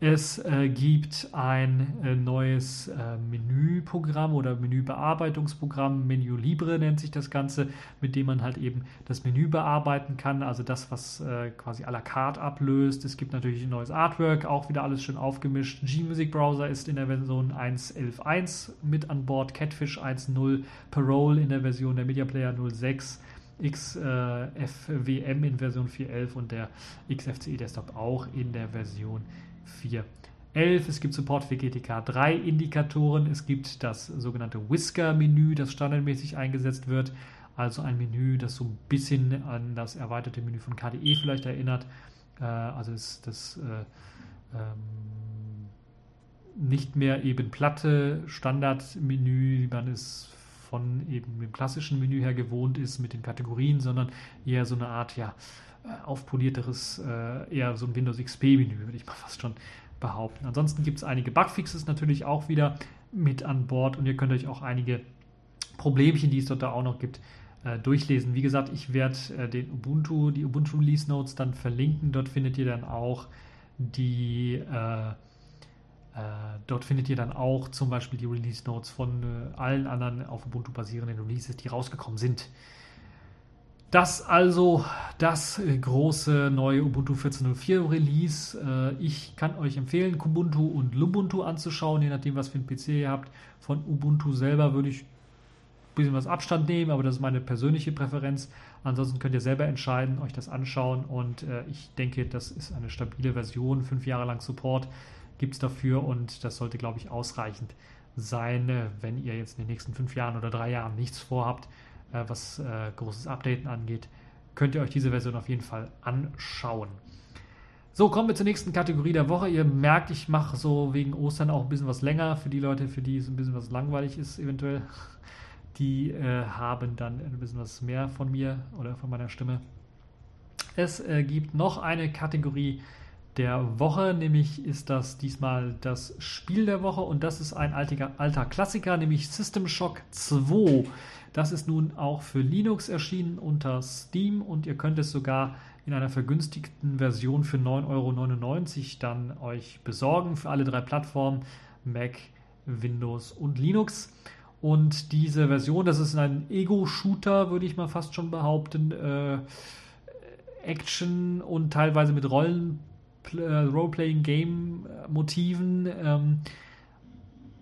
es äh, gibt ein äh, neues äh, Menüprogramm oder Menübearbeitungsprogramm, Menu Libre nennt sich das Ganze, mit dem man halt eben das Menü bearbeiten kann, also das, was äh, quasi à la carte ablöst. Es gibt natürlich ein neues Artwork, auch wieder alles schön aufgemischt. G-Music Browser ist in der Version 1.11.1 mit an Bord, Catfish 1.0, Parole in der Version der Media Player 06. XFWM in Version 4.11 und der XFCE Desktop auch in der Version 4.11. Es gibt Support für GTK 3 Indikatoren. Es gibt das sogenannte Whisker-Menü, das standardmäßig eingesetzt wird. Also ein Menü, das so ein bisschen an das erweiterte Menü von KDE vielleicht erinnert. Äh, also ist das äh, ähm, nicht mehr eben platte Standardmenü, wie man es von eben dem klassischen Menü her gewohnt ist mit den Kategorien, sondern eher so eine Art, ja, aufpolierteres, äh, eher so ein Windows XP-Menü, würde ich mal fast schon behaupten. Ansonsten gibt es einige Bugfixes natürlich auch wieder mit an Bord und ihr könnt euch auch einige Problemchen, die es dort da auch noch gibt, äh, durchlesen. Wie gesagt, ich werde äh, den Ubuntu, die Ubuntu Release Notes dann verlinken. Dort findet ihr dann auch die äh, äh dort findet ihr dann auch zum Beispiel die Release Notes von allen anderen auf Ubuntu basierenden Releases, die rausgekommen sind. Das also das äh, große neue Ubuntu 14.04 Release. Äh, ich kann euch empfehlen, Kubuntu und Lubuntu anzuschauen, je nachdem, was für ein PC ihr habt. Von Ubuntu selber würde ich ein bisschen was Abstand nehmen, aber das ist meine persönliche Präferenz. Ansonsten könnt ihr selber entscheiden, euch das anschauen und äh, ich denke, das ist eine stabile Version. Fünf Jahre lang Support gibt es dafür und das sollte, glaube ich, ausreichend sein, wenn ihr jetzt in den nächsten fünf Jahren oder drei Jahren nichts vorhabt äh, was äh, großes Updaten angeht, könnt ihr euch diese Version auf jeden Fall anschauen. So, kommen wir zur nächsten Kategorie der Woche. Ihr merkt, ich mache so wegen Ostern auch ein bisschen was länger. Für die Leute, für die es ein bisschen was langweilig ist, eventuell, die äh, haben dann ein bisschen was mehr von mir oder von meiner Stimme. Es äh, gibt noch eine Kategorie der Woche, nämlich ist das diesmal das Spiel der Woche und das ist ein alter, alter Klassiker, nämlich System Shock 2. Das ist nun auch für Linux erschienen unter Steam und ihr könnt es sogar in einer vergünstigten Version für 9,99 Euro dann euch besorgen für alle drei Plattformen Mac, Windows und Linux. Und diese Version, das ist ein Ego-Shooter, würde ich mal fast schon behaupten. Äh, Action und teilweise mit Rollen, Role-Playing-Game-Motiven. Ähm,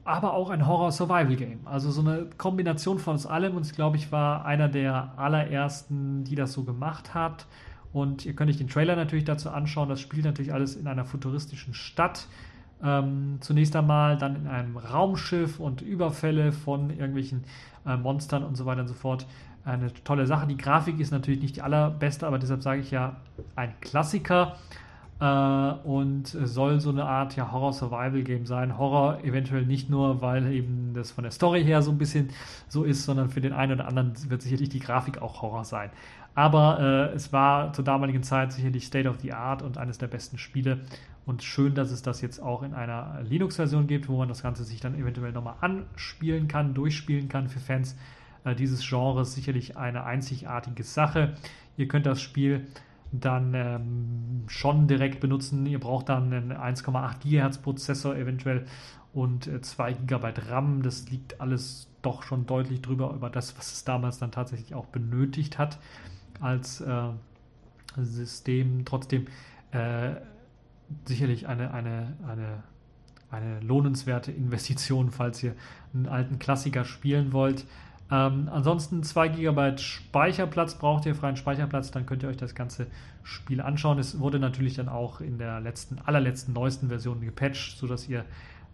aber auch ein Horror-Survival-Game. Also so eine Kombination von uns allem und ich glaube, ich war einer der allerersten, die das so gemacht hat. Und ihr könnt euch den Trailer natürlich dazu anschauen. Das spielt natürlich alles in einer futuristischen Stadt. Ähm, zunächst einmal dann in einem Raumschiff und Überfälle von irgendwelchen äh, Monstern und so weiter und so fort. Eine tolle Sache. Die Grafik ist natürlich nicht die allerbeste, aber deshalb sage ich ja ein Klassiker äh, und soll so eine Art ja, Horror-Survival-Game sein. Horror eventuell nicht nur, weil eben das von der Story her so ein bisschen so ist, sondern für den einen oder anderen wird sicherlich die Grafik auch Horror sein. Aber äh, es war zur damaligen Zeit sicherlich State of the Art und eines der besten Spiele. Und schön, dass es das jetzt auch in einer Linux-Version gibt, wo man das Ganze sich dann eventuell nochmal anspielen kann, durchspielen kann für Fans äh, dieses Genres. Sicherlich eine einzigartige Sache. Ihr könnt das Spiel dann ähm, schon direkt benutzen. Ihr braucht dann einen 1,8 GHz Prozessor eventuell und äh, 2 GB RAM. Das liegt alles doch schon deutlich drüber über das, was es damals dann tatsächlich auch benötigt hat als äh, System. Trotzdem äh, sicherlich eine, eine, eine, eine lohnenswerte Investition, falls ihr einen alten Klassiker spielen wollt. Ähm, ansonsten 2 GB Speicherplatz braucht ihr, freien Speicherplatz, dann könnt ihr euch das ganze Spiel anschauen. Es wurde natürlich dann auch in der letzten, allerletzten, neuesten Version gepatcht, sodass ihr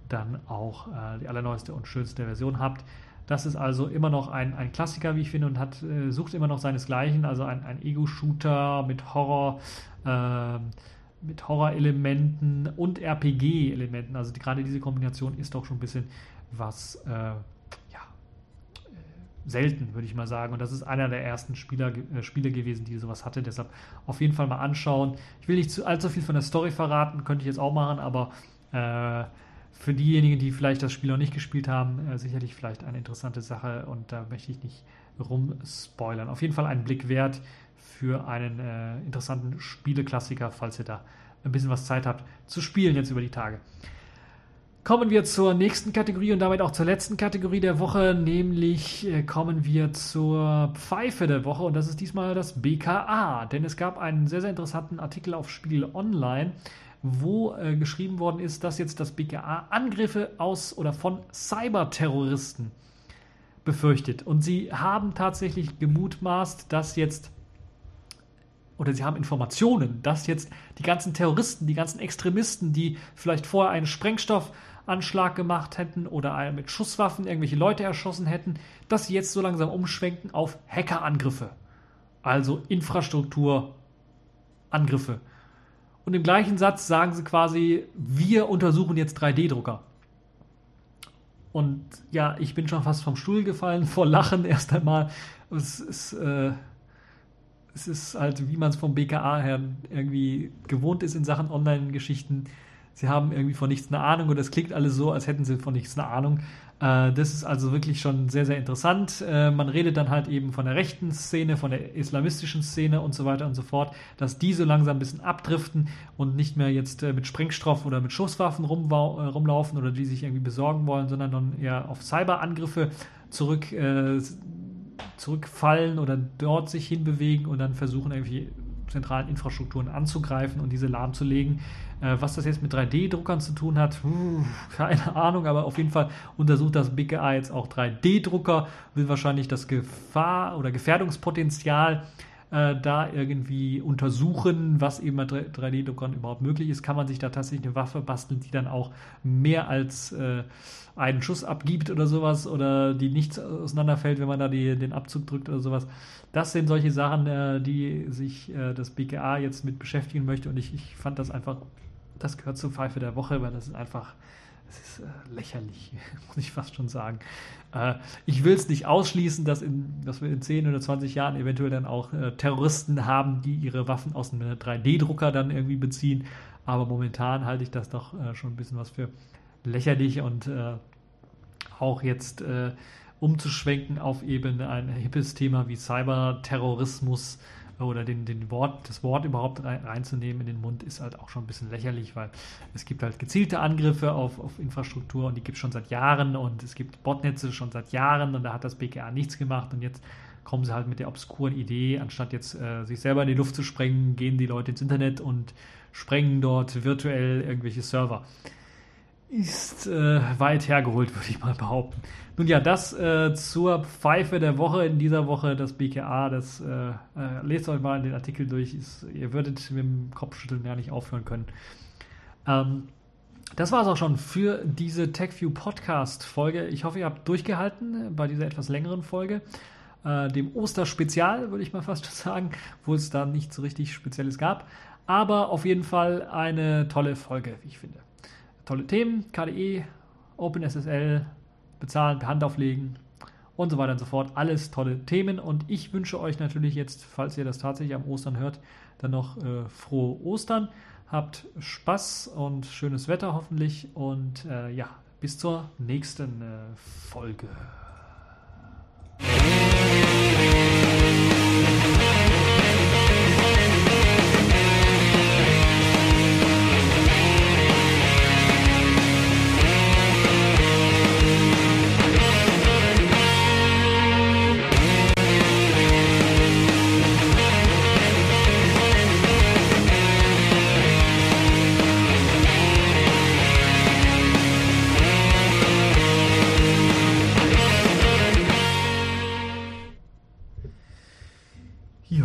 dann auch äh, die allerneueste und schönste Version habt. Das ist also immer noch ein, ein Klassiker, wie ich finde, und hat, äh, sucht immer noch seinesgleichen, also ein, ein Ego-Shooter mit Horror, äh, mit Horrorelementen und RPG-Elementen. Also die, gerade diese Kombination ist doch schon ein bisschen was äh, selten, würde ich mal sagen. Und das ist einer der ersten Spieler, äh, Spiele gewesen, die sowas hatte. Deshalb auf jeden Fall mal anschauen. Ich will nicht zu, allzu viel von der Story verraten, könnte ich jetzt auch machen, aber äh, für diejenigen, die vielleicht das Spiel noch nicht gespielt haben, äh, sicherlich vielleicht eine interessante Sache und da möchte ich nicht rumspoilern. Auf jeden Fall einen Blick wert für einen äh, interessanten Spieleklassiker, falls ihr da ein bisschen was Zeit habt zu spielen jetzt über die Tage. Kommen wir zur nächsten Kategorie und damit auch zur letzten Kategorie der Woche, nämlich äh, kommen wir zur Pfeife der Woche und das ist diesmal das BKA, denn es gab einen sehr, sehr interessanten Artikel auf Spiegel Online, wo äh, geschrieben worden ist, dass jetzt das BKA Angriffe aus oder von Cyberterroristen befürchtet. Und sie haben tatsächlich gemutmaßt, dass jetzt oder sie haben Informationen, dass jetzt die ganzen Terroristen, die ganzen Extremisten, die vielleicht vorher einen Sprengstoff Anschlag gemacht hätten oder mit Schusswaffen irgendwelche Leute erschossen hätten, dass sie jetzt so langsam umschwenken auf Hackerangriffe. Also Infrastrukturangriffe. Und im gleichen Satz sagen sie quasi, wir untersuchen jetzt 3D-Drucker. Und ja, ich bin schon fast vom Stuhl gefallen vor Lachen erst einmal. Es ist, äh, es ist halt, wie man es vom BKA her irgendwie gewohnt ist in Sachen Online-Geschichten sie haben irgendwie von nichts eine Ahnung und das klingt alles so, als hätten sie von nichts eine Ahnung. Äh, das ist also wirklich schon sehr, sehr interessant. Äh, man redet dann halt eben von der rechten Szene, von der islamistischen Szene und so weiter und so fort, dass die so langsam ein bisschen abdriften und nicht mehr jetzt äh, mit Sprengstoff oder mit Schusswaffen rumlaufen oder die sich irgendwie besorgen wollen, sondern dann eher auf Cyberangriffe zurück zurückfallen oder dort sich hinbewegen und dann versuchen irgendwie zentralen Infrastrukturen anzugreifen und diese lahmzulegen. Äh, was das jetzt mit 3D-Druckern zu tun hat, keine Ahnung, aber auf jeden Fall untersucht das BKA jetzt auch 3D-Drucker, will wahrscheinlich das Gefahr- oder Gefährdungspotenzial äh, da irgendwie untersuchen, was eben bei 3D-Druckern überhaupt möglich ist. Kann man sich da tatsächlich eine Waffe basteln, die dann auch mehr als äh, einen Schuss abgibt oder sowas oder die nichts auseinanderfällt, wenn man da die, den Abzug drückt oder sowas. Das sind solche Sachen, äh, die sich äh, das BKA jetzt mit beschäftigen möchte und ich, ich fand das einfach, das gehört zur Pfeife der Woche, weil das ist einfach das ist äh, lächerlich, muss ich fast schon sagen. Äh, ich will es nicht ausschließen, dass, in, dass wir in 10 oder 20 Jahren eventuell dann auch äh, Terroristen haben, die ihre Waffen aus einem 3D-Drucker dann irgendwie beziehen. Aber momentan halte ich das doch äh, schon ein bisschen was für lächerlich und äh, auch jetzt äh, umzuschwenken auf eben ein hippes Thema wie Cyberterrorismus oder den, den Wort, das Wort überhaupt reinzunehmen in den Mund, ist halt auch schon ein bisschen lächerlich, weil es gibt halt gezielte Angriffe auf, auf Infrastruktur und die gibt es schon seit Jahren und es gibt Botnetze schon seit Jahren und da hat das BKA nichts gemacht und jetzt kommen sie halt mit der obskuren Idee, anstatt jetzt äh, sich selber in die Luft zu sprengen, gehen die Leute ins Internet und sprengen dort virtuell irgendwelche Server ist äh, weit hergeholt, würde ich mal behaupten. Nun ja, das äh, zur Pfeife der Woche in dieser Woche, das BKA, das äh, äh, lest euch mal den Artikel durch. Ist, ihr würdet mit dem Kopfschütteln ja nicht aufhören können. Ähm, das war es auch schon für diese TechView Podcast Folge. Ich hoffe, ihr habt durchgehalten bei dieser etwas längeren Folge. Äh, dem Osterspezial, würde ich mal fast sagen, wo es da nichts richtig Spezielles gab. Aber auf jeden Fall eine tolle Folge, wie ich finde. Tolle Themen, KDE, OpenSSL, bezahlen, per Hand auflegen und so weiter und so fort. Alles tolle Themen und ich wünsche euch natürlich jetzt, falls ihr das tatsächlich am Ostern hört, dann noch äh, frohe Ostern. Habt Spaß und schönes Wetter hoffentlich und äh, ja, bis zur nächsten äh, Folge.